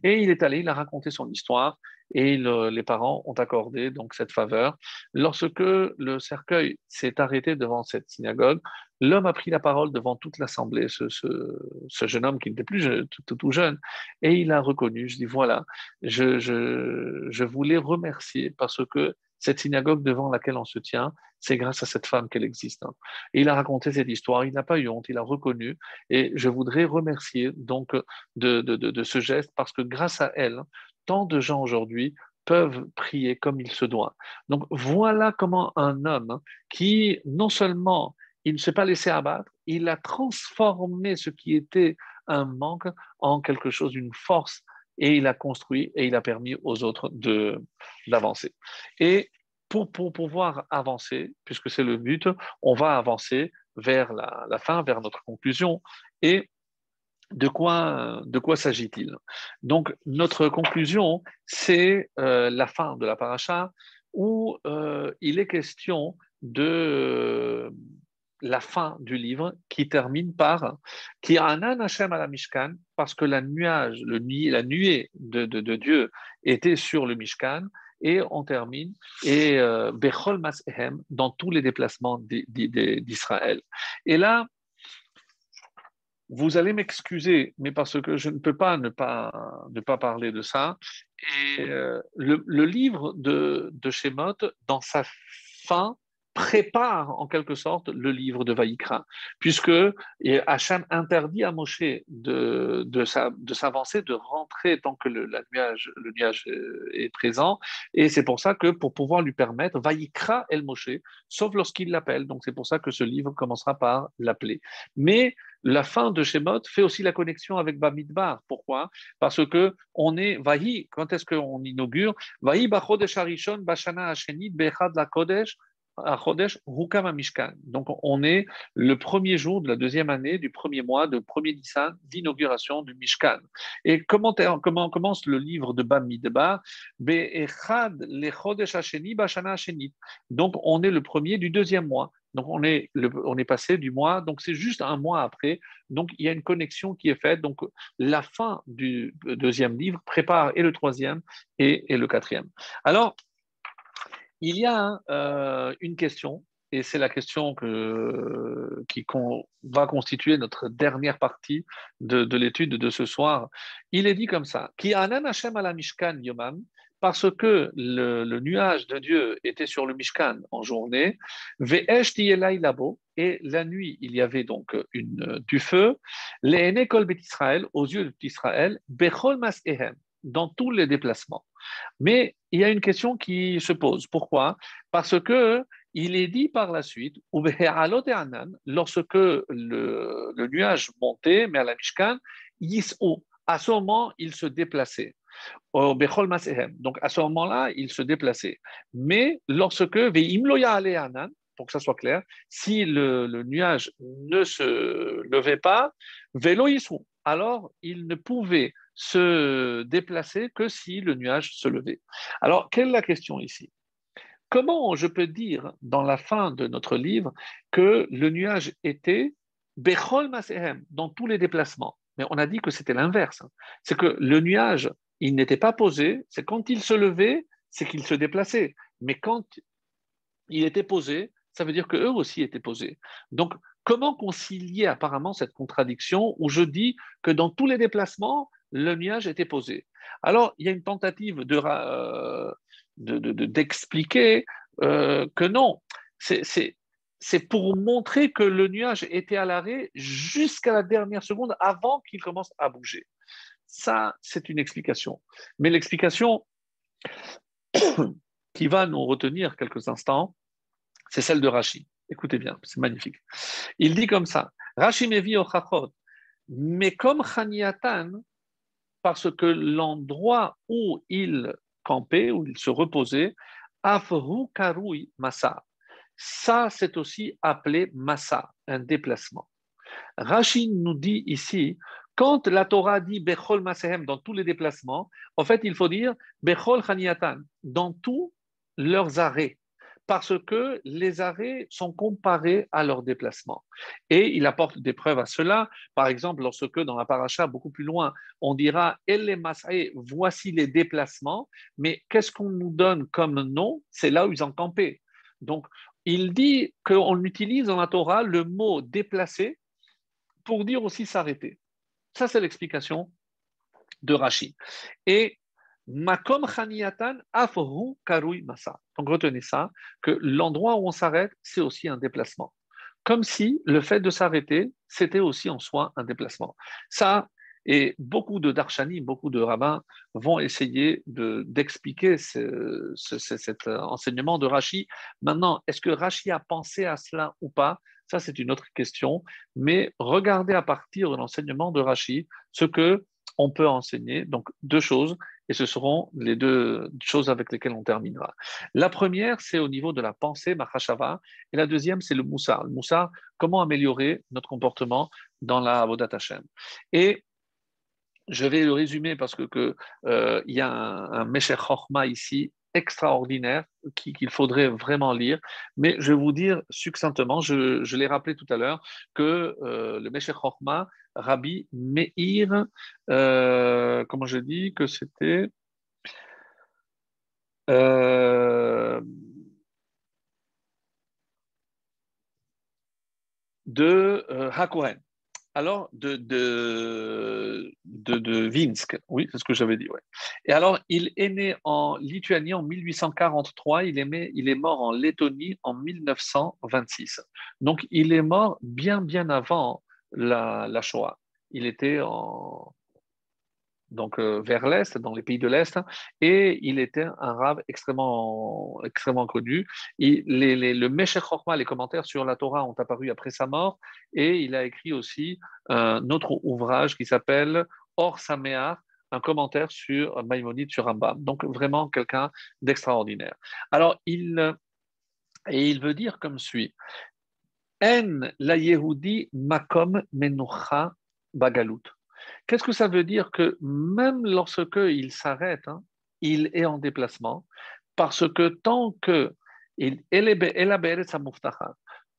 Et il est allé, il a raconté son histoire et les parents ont accordé donc cette faveur. Lorsque le cercueil s'est arrêté devant cette synagogue, l'homme a pris la parole devant toute l'assemblée, ce, jeune homme qui n'était plus tout, jeune, et il a reconnu, je dis voilà, je, je voulais remercier parce que cette synagogue devant laquelle on se tient, c'est grâce à cette femme qu'elle existe. Hein. Et il a raconté cette histoire, il n'a pas eu honte, il a reconnu. Et je voudrais remercier donc de, de, ce geste parce que grâce à elle, tant de gens aujourd'hui peuvent prier comme il se doit. Donc voilà comment un homme qui non seulement il ne s'est pas laissé abattre, il a transformé ce qui était un manque en quelque chose, d'une force et il a construit et il a permis aux autres d'avancer. Et pour, pour, pouvoir avancer, puisque c'est le but, on va avancer vers la, la, fin, vers notre conclusion. Et de quoi, de quoi s'agit-il? Donc, notre conclusion, c'est euh, la fin de la paracha, où euh, il est question de la fin du livre qui termine par qui anan Hashem à la Mishkan parce que la nuage, le la nuée de, de, Dieu était sur le Mishkan et on termine et euh, Bechol Masehem dans tous les déplacements d'Israël. Et là, vous allez m'excuser, mais parce que je ne peux pas ne pas, ne pas parler de ça. Et euh, le, le, livre de, de Shemot, dans sa fin, prépare en quelque sorte le livre de Vaïkra, puisque Hachem interdit à Moshe de, de, s'avancer, de rentrer tant que le, nuage, le nuage est présent, et c'est pour ça que pour pouvoir lui permettre, Vaïkra El Moshe, sauf lorsqu'il l'appelle, donc c'est pour ça que ce livre commencera par l'appeler. Mais la fin de Shemot fait aussi la connexion avec Bamidbar. Pourquoi? Parce que on est Vahi, quand est-ce qu'on inaugure? Vahi Bachodesh Harishon Bashana Hashenit Bechad la Kodesh à Chodesh Rukama Mishkan. Donc, on est le premier jour de la deuxième année, du premier mois, de premier Nissan, d'inauguration du Mishkan. Et comment, commence le livre de Bamidbar le Chodesh Hasheni. Donc, on est le premier du deuxième mois. Donc, on est, on est passé du mois, donc c'est juste un mois après. Donc, il y a une connexion qui est faite. Donc, la fin du deuxième livre prépare et le troisième et, et le quatrième. Alors, il y a euh, une question, et c'est la question que, qui va constituer notre dernière partie de, l'étude de ce soir. Il est dit comme ça Qui anan Hashem ala Mishkan yomam, parce que le, nuage de Dieu était sur le Mishkan en journée, labo, et la nuit, il y avait donc une, du feu, les kol Israël, aux yeux d'Israël, bechol mas ehem, dans tous les déplacements. Mais il y a une question qui se pose. Pourquoi? Parce que il est dit par la suite, lorsque le, nuage montait, mais à la Mishkan, à ce moment, il se déplaçait. Donc à ce moment-là, il se déplaçait. Mais lorsque, pour que ça soit clair, si le, le nuage ne se levait pas, alors il ne pouvait se déplacer que si le nuage se levait. Alors, quelle est la question ici? Comment je peux dire dans la fin de notre livre que le nuage était Bechol dans tous les déplacements? Mais on a dit que c'était l'inverse. C'est que le nuage, il n'était pas posé, c'est quand il se levait, c'est qu'il se déplaçait. Mais quand il était posé, ça veut dire qu'eux aussi étaient posés. Donc, comment concilier apparemment cette contradiction où je dis que dans tous les déplacements, le nuage était posé Alors, il y a une tentative de, euh, d'expliquer euh, que non, c'est pour montrer que le nuage était à l'arrêt jusqu'à la dernière seconde avant qu'il commence à bouger. Ça, c'est une explication. Mais l'explication qui va nous retenir quelques instants, c'est celle de Rashi. Écoutez bien, c'est magnifique. Il dit comme ça Rashi mevi ochachot, mais comme Chaniatan, parce que l'endroit où il campait, où il se reposait, Afru Karui Massa. Ça, c'est aussi appelé Massa, un déplacement. Rachid nous dit ici, quand la Torah dit Bechol Masehem dans tous les déplacements, en fait, il faut dire Bechol Chaniatan, dans tous leurs arrêts parce que les arrêts sont comparés à leurs déplacements. Et il apporte des preuves à cela. Par exemple, lorsque dans la paracha, beaucoup plus loin, on dira voici les déplacements, mais qu'est-ce qu'on nous donne comme nom? C'est là où ils ont campé. Donc, il dit qu'on utilise dans la Torah le mot déplacer pour dire aussi s'arrêter. Ça, c'est l'explication de Rashi. Et Makom Chaniatan Karui Masa. Donc retenez ça, que l'endroit où on s'arrête, c'est aussi un déplacement. Comme si le fait de s'arrêter, c'était aussi en soi un déplacement. Ça, et beaucoup de darshanim, beaucoup de rabbins vont essayer d'expliquer cet enseignement de Rashi. Maintenant, est-ce que Rashi a pensé à cela ou pas? Ça, c'est une autre question. Mais regardez à partir de l'enseignement de Rashi ce que on peut enseigner. Donc, deux choses, et ce seront les deux choses avec lesquelles on terminera. La première, c'est au niveau de la pensée, Mahashava, et la deuxième, c'est le Moussa. Le Moussa, comment améliorer notre comportement dans la Avodat Hashem? Et je vais le résumer parce que, que euh, y a un, un Meshech ici extraordinaire qu'il faudrait vraiment lire. Mais je vais vous dire succinctement, je, l'ai rappelé tout à l'heure, que euh, le Meshech Chochma, Rabbi Meir, euh, comment je dis, que c'était... Euh, de Hakohen alors de, de, de, Vinsk, oui, c'est ce que j'avais dit. Ouais. Et alors, il est né en Lituanie en 1843, il est, il est mort en Lettonie en 1926. Donc, il est mort bien, bien avant la, Shoah. Il était donc euh, vers l'Est, dans les pays de l'Est, et il était un rave extrêmement, extrêmement connu. les, le Meshech Chochma, les commentaires sur la Torah ont apparu après sa mort, et il a écrit aussi un autre ouvrage qui s'appelle Or Sameach, un commentaire sur Maïmonide, sur Rambam. Donc vraiment quelqu'un d'extraordinaire. Alors, il, et il veut dire comme suit. En la Yehudi makom menucha bagalut. Qu'est-ce que ça veut dire que même lorsque il s'arrête, hein, il est en déplacement, parce que tant que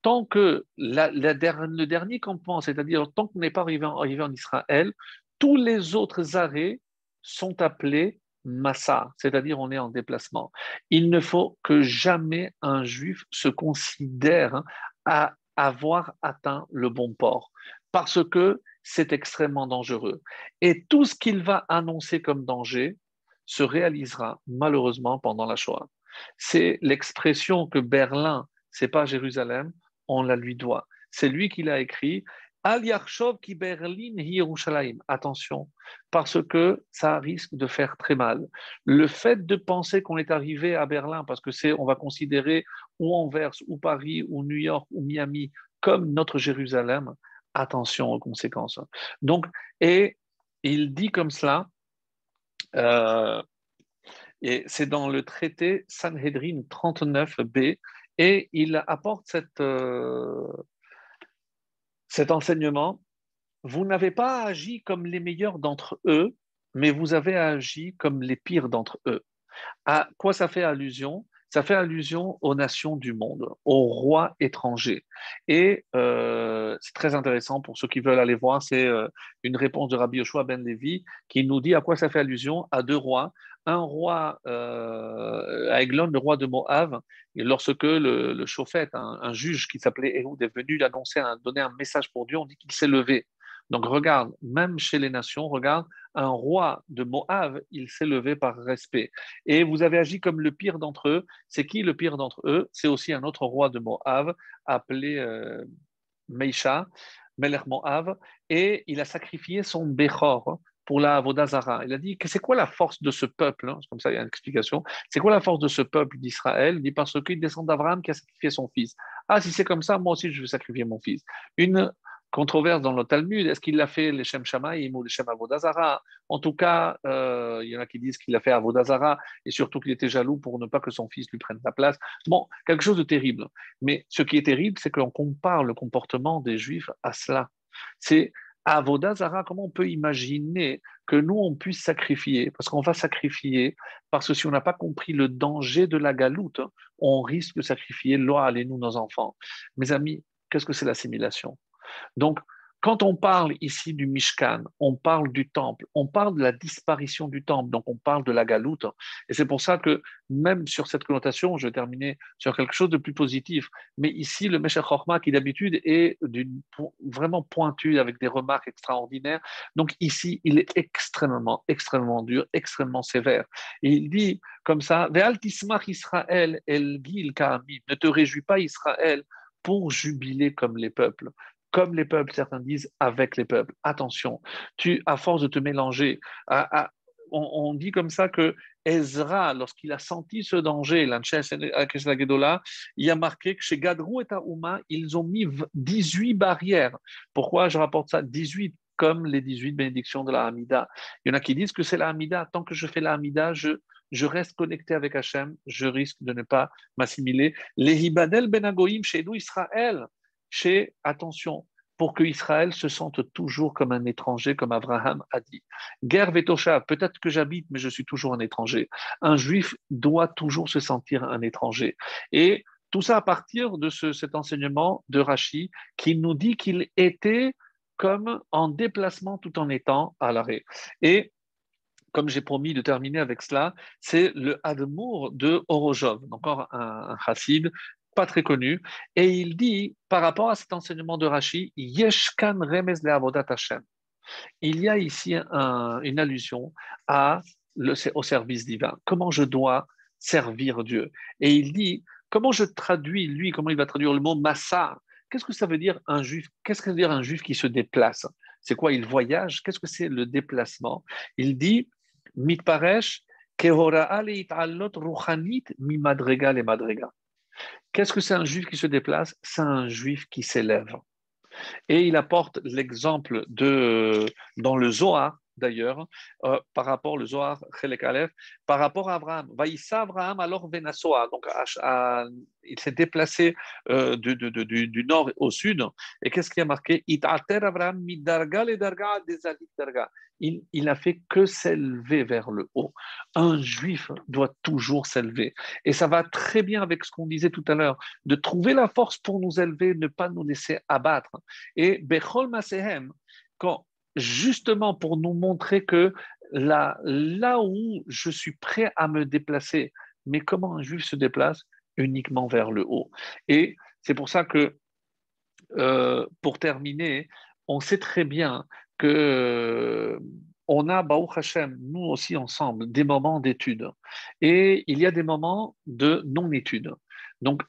tant que le dernier campement, c'est-à-dire tant qu'on n'est pas arrivé en, arrivé en Israël, tous les autres arrêts sont appelés massa, c'est-à-dire on est en déplacement. Il ne faut que jamais un juif se considère hein, à avoir atteint le bon port, parce que c'est extrêmement dangereux. Et tout ce qu'il va annoncer comme danger se réalisera malheureusement pendant la Shoah. C'est l'expression que Berlin, c'est pas Jérusalem, on la lui doit. C'est lui qui l'a écrit. Al qui Berlin Yerushalayim. Attention, parce que ça risque de faire très mal. Le fait de penser qu'on est arrivé à Berlin, parce que c'est, on va considérer ou Anvers, ou Paris, ou New York, ou Miami, comme notre Jérusalem, attention aux conséquences. Donc, et il dit comme cela, euh, et c'est dans le traité Sanhedrin 39b, et il apporte cette, euh, cet enseignement. Vous n'avez pas agi comme les meilleurs d'entre eux, mais vous avez agi comme les pires d'entre eux. À quoi ça fait allusion? Ça fait allusion aux nations du monde, aux rois étrangers. Et euh, c'est très intéressant pour ceux qui veulent aller voir, c'est euh, une réponse de Rabbi Yoshua ben Levi qui nous dit à quoi ça fait allusion à deux rois. Un roi euh, à Eglon, le roi de Moab, et lorsque le, le un, juge qui s'appelait Ehud, est venu annoncer, donner un message pour Dieu, on dit qu'il s'est levé. Donc regarde, même chez les nations, regarde, un roi de Moab, il s'est levé par respect. Et vous avez agi comme le pire d'entre eux. C'est qui le pire d'entre eux? C'est aussi un autre roi de Moab appelé euh, Meisha, Melech Moab, et il a sacrifié son Bechor pour la Avodazara. Il a dit c'est quoi la force de ce peuple hein? Comme ça, il y a une explication. C'est quoi la force de ce peuple d'Israël? Il dit parce qu'il descend d'Abraham qui a sacrifié son fils. Ah, si c'est comme ça, moi aussi je vais sacrifier mon fils. Une controverse dans le Talmud. Est-ce qu'il l'a fait les Shem ou les Avodazara? En tout cas, euh, il y en a qui disent qu'il l'a fait Avodazara et surtout qu'il était jaloux pour ne pas que son fils lui prenne sa place. Bon, quelque chose de terrible. Mais ce qui est terrible, c'est qu'on compare le comportement des Juifs à cela. C'est Avodazara, comment on peut imaginer que nous, on puisse sacrifier? Parce qu'on va sacrifier, parce que si on n'a pas compris le danger de la galoute, on risque de sacrifier loi, et nous, nos enfants. Mes amis, qu'est-ce que c'est l'assimilation? Donc, quand on parle ici du Mishkan, on parle du temple, on parle de la disparition du temple, donc on parle de la galoute. Et c'est pour ça que même sur cette connotation, je vais terminer sur quelque chose de plus positif. Mais ici, le Meshach Chochma, qui d'habitude est vraiment pointu avec des remarques extraordinaires, donc ici, il est extrêmement, extrêmement dur, extrêmement sévère. Et il dit comme ça, Israël, el Gil ne te réjouis pas Israël pour jubiler comme les peuples comme les peuples, certains disent avec les peuples. Attention, tu, à force de te mélanger, on, dit comme ça que Ezra, lorsqu'il a senti ce danger, il a marqué que chez Gadrou et Taouma, ils ont mis 18 barrières. Pourquoi je rapporte ça? 18 comme les 18 bénédictions de la Hamida. Il y en a qui disent que c'est la Hamida. Tant que je fais la Hamida, je, reste connecté avec Hachem, je risque de ne pas m'assimiler. Les Hibadel Benagoïm chez nous, Israël, chez, attention, pour que Israël se sente toujours comme un étranger, comme Abraham a dit. Guerre Vetosha, peut-être que j'habite, mais je suis toujours un étranger. Un juif doit toujours se sentir un étranger. Et tout ça à partir de cet enseignement de Rachi qui nous dit qu'il était comme en déplacement tout en étant à l'arrêt. Et comme j'ai promis de terminer avec cela, c'est le Admour de Orojov, encore un, un chassid pas très connu, et il dit, par rapport à cet enseignement de Rashi, Yeshkan Remez le Hashem. Il y a ici une allusion au service divin. Comment je dois servir Dieu? Et il dit, comment je traduis, lui, comment il va traduire le mot massa? Qu'est-ce que ça veut dire un juif? Qu'est-ce que ça veut dire un juif qui se déplace? C'est quoi Il voyage? Qu'est-ce que c'est le déplacement? Il dit, mitparesh, kehora ruchanit mi madrega le madrega. Qu'est-ce que c'est un juif qui se déplace? C'est un juif qui s'élève. Et il apporte l'exemple de dans le Zohar, d'ailleurs, euh, par rapport au Zohar, par rapport à Abraham. Vaïssa Abraham alors Venasoa. Donc, il s'est déplacé euh, du, du, nord au sud. Et qu'est-ce qui a marqué? Abraham il, il a fait que s'élever vers le haut. Un juif doit toujours s'élever. Et ça va très bien avec ce qu'on disait tout à l'heure, de trouver la force pour nous élever, ne pas nous laisser abattre. Et Bechol Masehem, quand justement pour nous montrer que là, là où je suis prêt à me déplacer, mais comment un juif se déplace? Uniquement vers le haut. Et c'est pour ça que, euh, pour terminer, on sait très bien que on a, Baruch Hashem, nous aussi ensemble, des moments d'étude. Et il y a des moments de non-étude. Donc,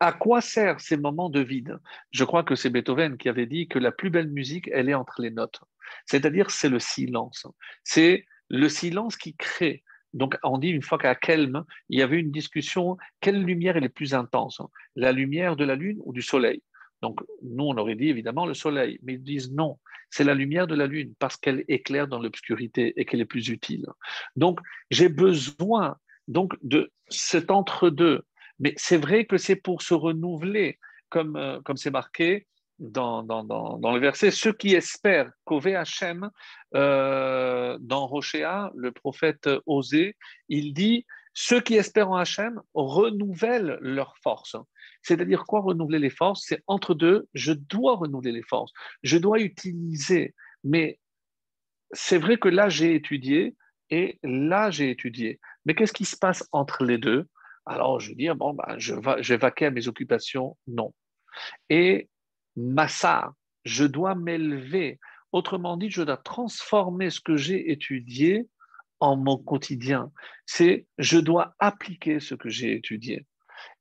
à quoi servent ces moments de vide? Je crois que c'est Beethoven qui avait dit que la plus belle musique, elle est entre les notes. C'est-à-dire, c'est le silence. C'est le silence qui crée Donc, on dit une fois qu'à Kelm, il y avait une discussion quelle lumière est la plus intense? La lumière de la lune ou du soleil? Donc, nous, on aurait dit évidemment le soleil, mais ils disent non, c'est la lumière de la lune parce qu'elle éclaire dans l'obscurité et qu'elle est plus utile. Donc, j'ai besoin donc de cet entre-deux. Mais c'est vrai que c'est pour se renouveler, comme euh, comme c'est marqué dans, dans, dans, le verset, ceux qui espèrent qu'au Hachem, euh, dans Rochéa, le prophète Osée, il dit ceux qui espèrent en Hachem renouvellent leurs forces. C'est-à-dire quoi renouveler les forces? C'est entre deux, je dois renouveler les forces, je dois utiliser. Mais c'est vrai que là, j'ai étudié et là, j'ai étudié. Mais qu'est-ce qui se passe entre les deux? Alors, je veux dire, bon, ben, je, vais, je vais vaquer à mes occupations Non. Et massa, je dois m'élever. Autrement dit, je dois transformer ce que j'ai étudié en mon quotidien. C'est je dois appliquer ce que j'ai étudié.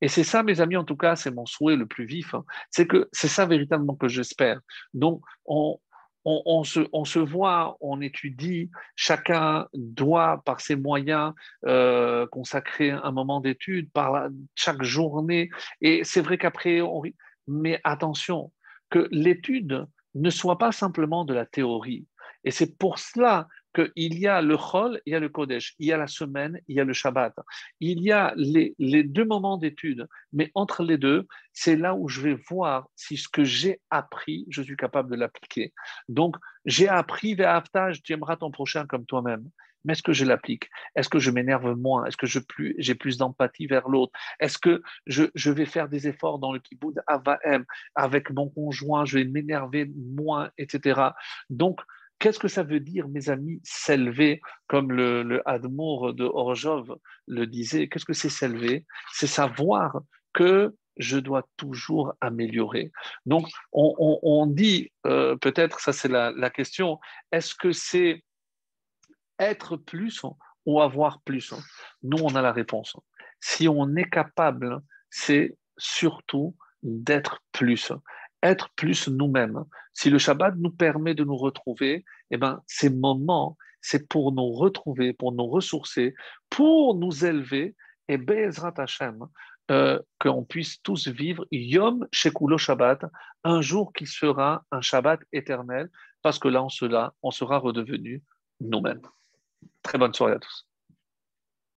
Et c'est ça, mes amis, en tout cas, c'est mon souhait le plus vif. Hein. C'est que c'est ça véritablement que j'espère. Donc, on, on, se, voit, on étudie, chacun doit, par ses moyens, euh, consacrer un moment d'étude, par chaque journée. Et c'est vrai qu'après, on... mais attention, que l'étude ne soit pas simplement de la théorie. Et c'est pour cela qu'il y a le Chol, il y a le Kodesh, il y a la semaine, il y a le Shabbat. Il y a les, deux moments d'étude, mais entre les deux, c'est là où je vais voir si ce que j'ai appris, je suis capable de l'appliquer. Donc, j'ai appris, Ve'afta, tu aimeras ton prochain comme toi-même mais est-ce que je l'applique? Est-ce que je m'énerve moins? Est-ce que j'ai plus, plus d'empathie vers l'autre? Est-ce que je, vais faire des efforts dans le kibbutz Avaem avec mon conjoint? Je vais m'énerver moins, etc. Donc, Qu'est-ce que ça veut dire, mes amis, s'élever, comme le, le Admour de Orjov le disait? Qu'est-ce que c'est s'élever? C'est savoir que je dois toujours améliorer. Donc, on, dit, euh, peut-être, ça c'est la, la question, est-ce que c'est être plus ou avoir plus? Nous, on a la réponse. Si on est capable, c'est surtout d'être plus, être plus nous-mêmes. Si le Shabbat nous permet de nous retrouver, eh ben, ces moments, c'est pour nous retrouver, pour nous ressourcer, pour nous élever, et Be'ezrat Hashem, euh, qu'on puisse tous vivre Yom Shekulo Shabbat, un jour qui sera un Shabbat éternel, parce que là, on sera, on sera redevenu nous-mêmes. Très bonne soirée à tous.